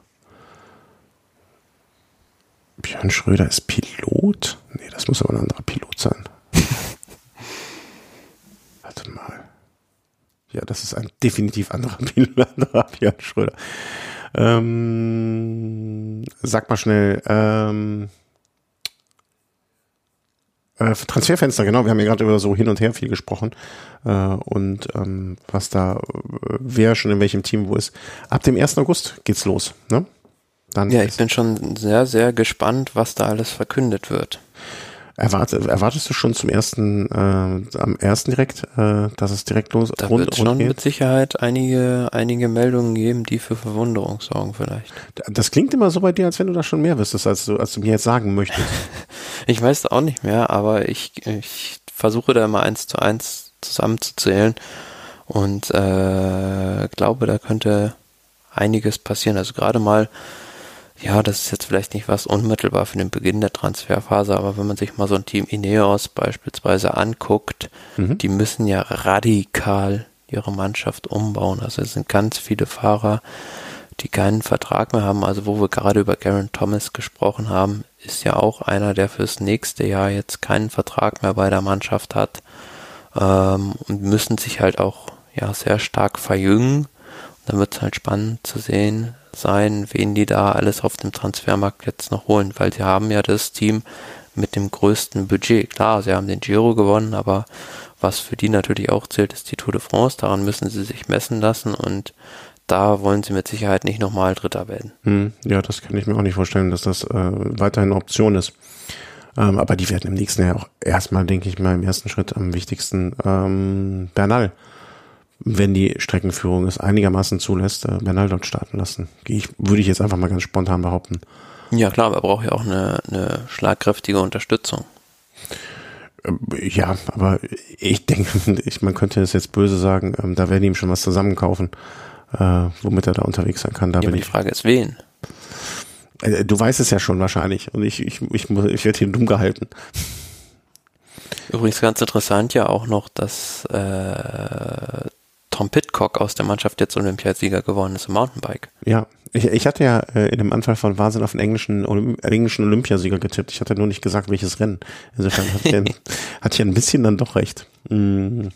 Björn Schröder ist Pilot? Nee, das muss aber ein anderer Pilot sein. Warte mal. Ja, das ist ein definitiv anderer Pilot, anderer Björn Schröder. Ähm, sag mal schnell, ähm, äh, Transferfenster, genau, wir haben ja gerade über so hin und her viel gesprochen äh, und ähm, was da, äh, wer schon in welchem Team wo ist. Ab dem 1. August geht's los, ne? Dann ja, ich bin schon sehr, sehr gespannt, was da alles verkündet wird. Erwart, erwartest du schon zum ersten, äh, am ersten direkt, äh, dass es direkt los da rund, wird schon geht? mit Sicherheit einige, einige Meldungen geben, die für Verwunderung sorgen vielleicht. Das klingt immer so bei dir, als wenn du da schon mehr wüsstest, als du, als du mir jetzt sagen möchtest. ich weiß auch nicht mehr, aber ich, ich versuche da immer eins zu eins zusammenzuzählen und äh, glaube, da könnte einiges passieren. Also gerade mal ja, das ist jetzt vielleicht nicht was unmittelbar für den Beginn der Transferphase, aber wenn man sich mal so ein Team Ineos beispielsweise anguckt, mhm. die müssen ja radikal ihre Mannschaft umbauen. Also es sind ganz viele Fahrer, die keinen Vertrag mehr haben. Also wo wir gerade über Garen Thomas gesprochen haben, ist ja auch einer, der fürs nächste Jahr jetzt keinen Vertrag mehr bei der Mannschaft hat ähm, und müssen sich halt auch ja sehr stark verjüngen. dann wird es halt spannend zu sehen sein, wen die da alles auf dem Transfermarkt jetzt noch holen, weil sie haben ja das Team mit dem größten Budget. Klar, sie haben den Giro gewonnen, aber was für die natürlich auch zählt, ist die Tour de France. Daran müssen sie sich messen lassen und da wollen sie mit Sicherheit nicht nochmal Dritter werden. Hm, ja, das kann ich mir auch nicht vorstellen, dass das äh, weiterhin eine Option ist. Ähm, aber die werden im nächsten Jahr auch erstmal, denke ich mal, im ersten Schritt am wichtigsten ähm, Bernal, wenn die Streckenführung es einigermaßen zulässt, äh, Bernal dort starten lassen. Ich, würde ich jetzt einfach mal ganz spontan behaupten. Ja klar, aber er braucht ja auch eine, eine schlagkräftige Unterstützung. Ähm, ja, aber ich denke, ich, man könnte es jetzt böse sagen, ähm, da werden die ihm schon was zusammenkaufen, äh, womit er da unterwegs sein kann. Da ja, bin die ich. Frage ist, wen? Äh, du weißt es ja schon wahrscheinlich und ich, ich, ich, muss, ich werde hier dumm gehalten. Übrigens ganz interessant ja auch noch, dass äh, Tom Pitcock aus der Mannschaft jetzt Olympiasieger geworden ist im Mountainbike. Ja, ich, ich hatte ja äh, in dem Anfall von Wahnsinn auf den englischen, Olymp englischen Olympiasieger getippt. Ich hatte nur nicht gesagt, welches Rennen. Insofern hatte ich, ein, hatte ich ein bisschen dann doch recht. Mm.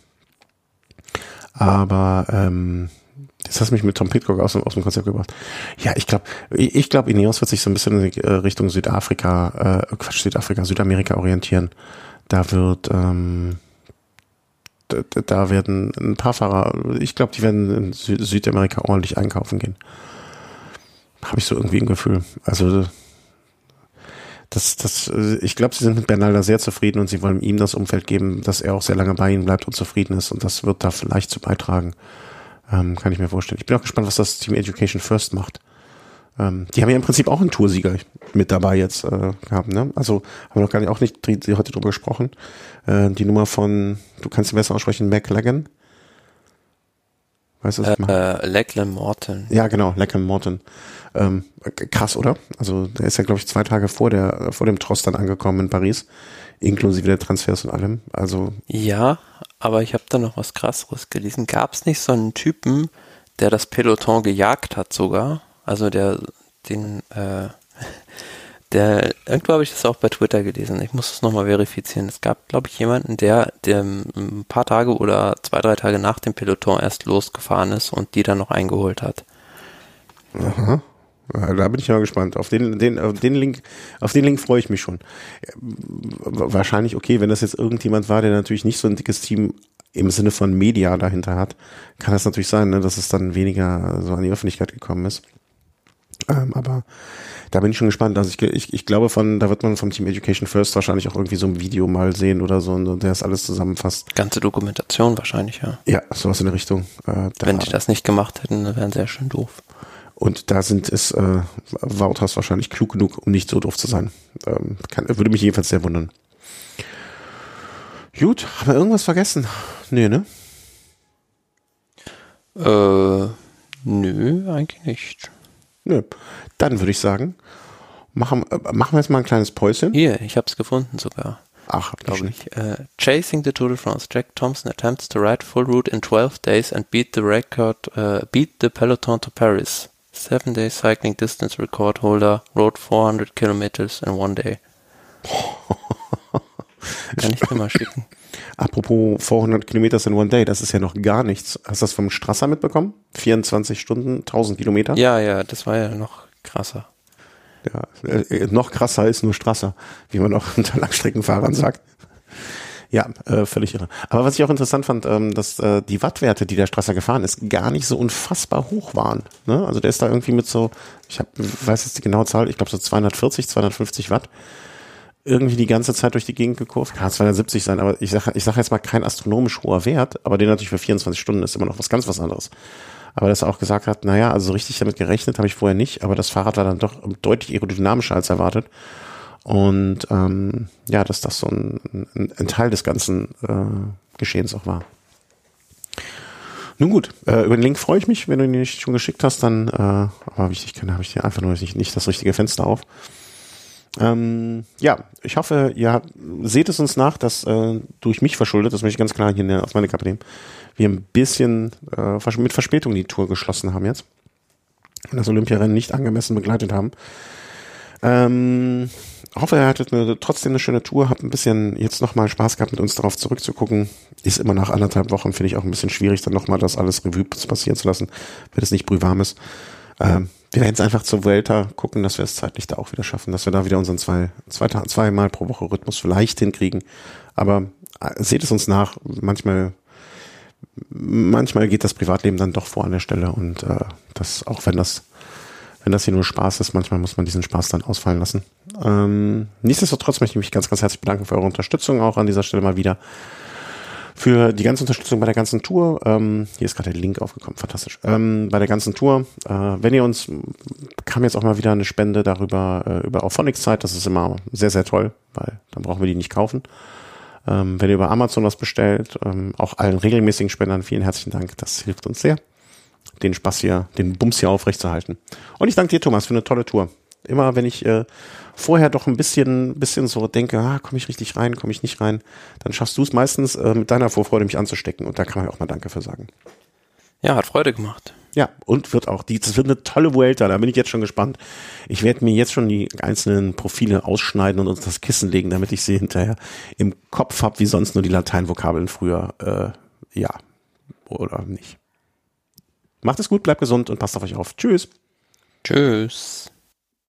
Aber ähm, Jetzt hast mich mit Tom Pitcock aus, aus dem Konzept gebracht. Ja, ich glaube, ich, ich glaube, Ineos wird sich so ein bisschen in äh, Richtung Südafrika, äh, Quatsch, Südafrika, Südamerika orientieren. Da wird, ähm, da, werden ein paar Fahrer, ich glaube, die werden in Sü Südamerika ordentlich einkaufen gehen. Habe ich so irgendwie ein Gefühl. Also das, das, ich glaube, sie sind mit Bernal sehr zufrieden und sie wollen ihm das Umfeld geben, dass er auch sehr lange bei ihnen bleibt und zufrieden ist und das wird da vielleicht zu beitragen. Ähm, kann ich mir vorstellen. Ich bin auch gespannt, was das Team Education First macht. Ähm, die haben ja im Prinzip auch einen Toursieger mit dabei jetzt äh, gehabt. Ne? Also haben wir noch gar nicht auch nicht heute drüber gesprochen. Äh, die Nummer von, du kannst sie besser aussprechen, McLagan. Weißt du, was meine? Äh, Lachlan Morton. Ja, genau, Lachlan Morton. Ähm, krass, oder? Also der ist ja, glaube ich, zwei Tage vor der vor dem Trost dann angekommen in Paris, inklusive der Transfers und allem. Also ja, aber ich habe da noch was krasseres gelesen. Gab es nicht so einen Typen, der das Peloton gejagt hat sogar? Also der den äh, der irgendwo habe ich das auch bei Twitter gelesen. Ich muss es nochmal verifizieren. Es gab, glaube ich, jemanden, der, der ein paar Tage oder zwei, drei Tage nach dem Peloton erst losgefahren ist und die dann noch eingeholt hat. Aha. Da bin ich mal gespannt. Auf den, den, auf den Link, auf den Link freue ich mich schon. Wahrscheinlich okay, wenn das jetzt irgendjemand war, der natürlich nicht so ein dickes Team im Sinne von Media dahinter hat, kann das natürlich sein, ne, dass es dann weniger so an die Öffentlichkeit gekommen ist. Ähm, aber da bin ich schon gespannt. Also ich, ich, ich glaube von, da wird man vom Team Education First wahrscheinlich auch irgendwie so ein Video mal sehen oder so, und der das alles zusammenfasst. Ganze Dokumentation wahrscheinlich, ja. Ja, sowas in der Richtung. Äh, Wenn die das nicht gemacht hätten, wären sehr schön doof. Und da sind es äh, Wouters wahrscheinlich klug genug, um nicht so doof zu sein. Ähm, kann, würde mich jedenfalls sehr wundern. Gut, haben wir irgendwas vergessen? Nee, ne? Äh, nö, eigentlich nicht. Nö. Dann würde ich sagen, machen, äh, machen wir jetzt mal ein kleines Päuschen. Hier, ich habe es gefunden sogar. Ach, glaube ich. Uh, chasing the Tour de France, Jack Thompson attempts to ride full route in 12 days and beat the record, uh, beat the peloton to Paris. Seven day cycling distance record holder rode 400 kilometers in one day. Kann ich dir mal schicken. Apropos 400 Kilometer in one day, das ist ja noch gar nichts. Hast du das vom Strasser mitbekommen? 24 Stunden, 1000 Kilometer? Ja, ja, das war ja noch krasser. Ja, äh, noch krasser ist nur Strasser, wie man auch unter Langstreckenfahrern sagt. Ja, äh, völlig irre. Aber was ich auch interessant fand, ähm, dass äh, die Wattwerte, die der Strasser gefahren ist, gar nicht so unfassbar hoch waren. Ne? Also der ist da irgendwie mit so, ich hab, weiß jetzt die genaue Zahl, ich glaube so 240, 250 Watt irgendwie die ganze Zeit durch die Gegend gekurvt. Kann 270 sein, aber ich sage ich sag jetzt mal kein astronomisch hoher Wert, aber den natürlich für 24 Stunden ist immer noch was ganz was anderes. Aber dass er auch gesagt hat, naja, also richtig damit gerechnet habe ich vorher nicht, aber das Fahrrad war dann doch deutlich aerodynamischer als erwartet. Und ähm, ja, dass das so ein, ein, ein Teil des ganzen äh, Geschehens auch war. Nun gut, äh, über den Link freue ich mich. Wenn du ihn nicht schon geschickt hast, dann, äh, aber wichtig kann, habe ich dir einfach nur nicht, nicht das richtige Fenster auf. Ähm, ja, ich hoffe, ihr seht es uns nach, dass äh, durch mich verschuldet, das möchte ich ganz klar hier auf meine Kappe nehmen, wir ein bisschen äh, mit Verspätung die Tour geschlossen haben jetzt. Und das Olympiarennen nicht angemessen begleitet haben. Ähm, hoffe, ihr hattet eine, trotzdem eine schöne Tour, habt ein bisschen jetzt nochmal Spaß gehabt, mit uns darauf zurückzugucken. Ist immer nach anderthalb Wochen, finde ich auch ein bisschen schwierig, dann nochmal das alles Revue passieren zu lassen, wenn es nicht brühwarm ist. Ähm, wir werden jetzt einfach zur Vuelta gucken, dass wir es zeitlich da auch wieder schaffen, dass wir da wieder unseren zwei, zwei zweimal pro Woche Rhythmus vielleicht hinkriegen. Aber äh, seht es uns nach, manchmal, manchmal geht das Privatleben dann doch vor an der Stelle und äh, das, auch wenn das, wenn das hier nur Spaß ist, manchmal muss man diesen Spaß dann ausfallen lassen. Ähm, nichtsdestotrotz möchte ich mich ganz, ganz herzlich bedanken für eure Unterstützung auch an dieser Stelle mal wieder für die ganze Unterstützung bei der ganzen Tour. Ähm, hier ist gerade der Link aufgekommen, fantastisch. Ähm, bei der ganzen Tour, äh, wenn ihr uns, kam jetzt auch mal wieder eine Spende darüber, äh, über Auphonics Zeit, das ist immer sehr, sehr toll, weil dann brauchen wir die nicht kaufen. Ähm, wenn ihr über Amazon was bestellt, ähm, auch allen regelmäßigen Spendern vielen herzlichen Dank, das hilft uns sehr, den Spaß hier, den Bums hier aufrechtzuerhalten. Und ich danke dir, Thomas, für eine tolle Tour. Immer wenn ich äh, vorher doch ein bisschen, bisschen so denke, ah, komme ich richtig rein, komme ich nicht rein, dann schaffst du es meistens äh, mit deiner Vorfreude mich anzustecken und da kann man ja auch mal Danke für sagen. Ja, hat Freude gemacht. Ja, und wird auch, die, das wird eine tolle Vuelta, da bin ich jetzt schon gespannt. Ich werde mir jetzt schon die einzelnen Profile ausschneiden und uns das Kissen legen, damit ich sie hinterher im Kopf habe, wie sonst nur die Lateinvokabeln früher. Äh, ja, oder nicht. Macht es gut, bleibt gesund und passt auf euch auf. Tschüss. Tschüss.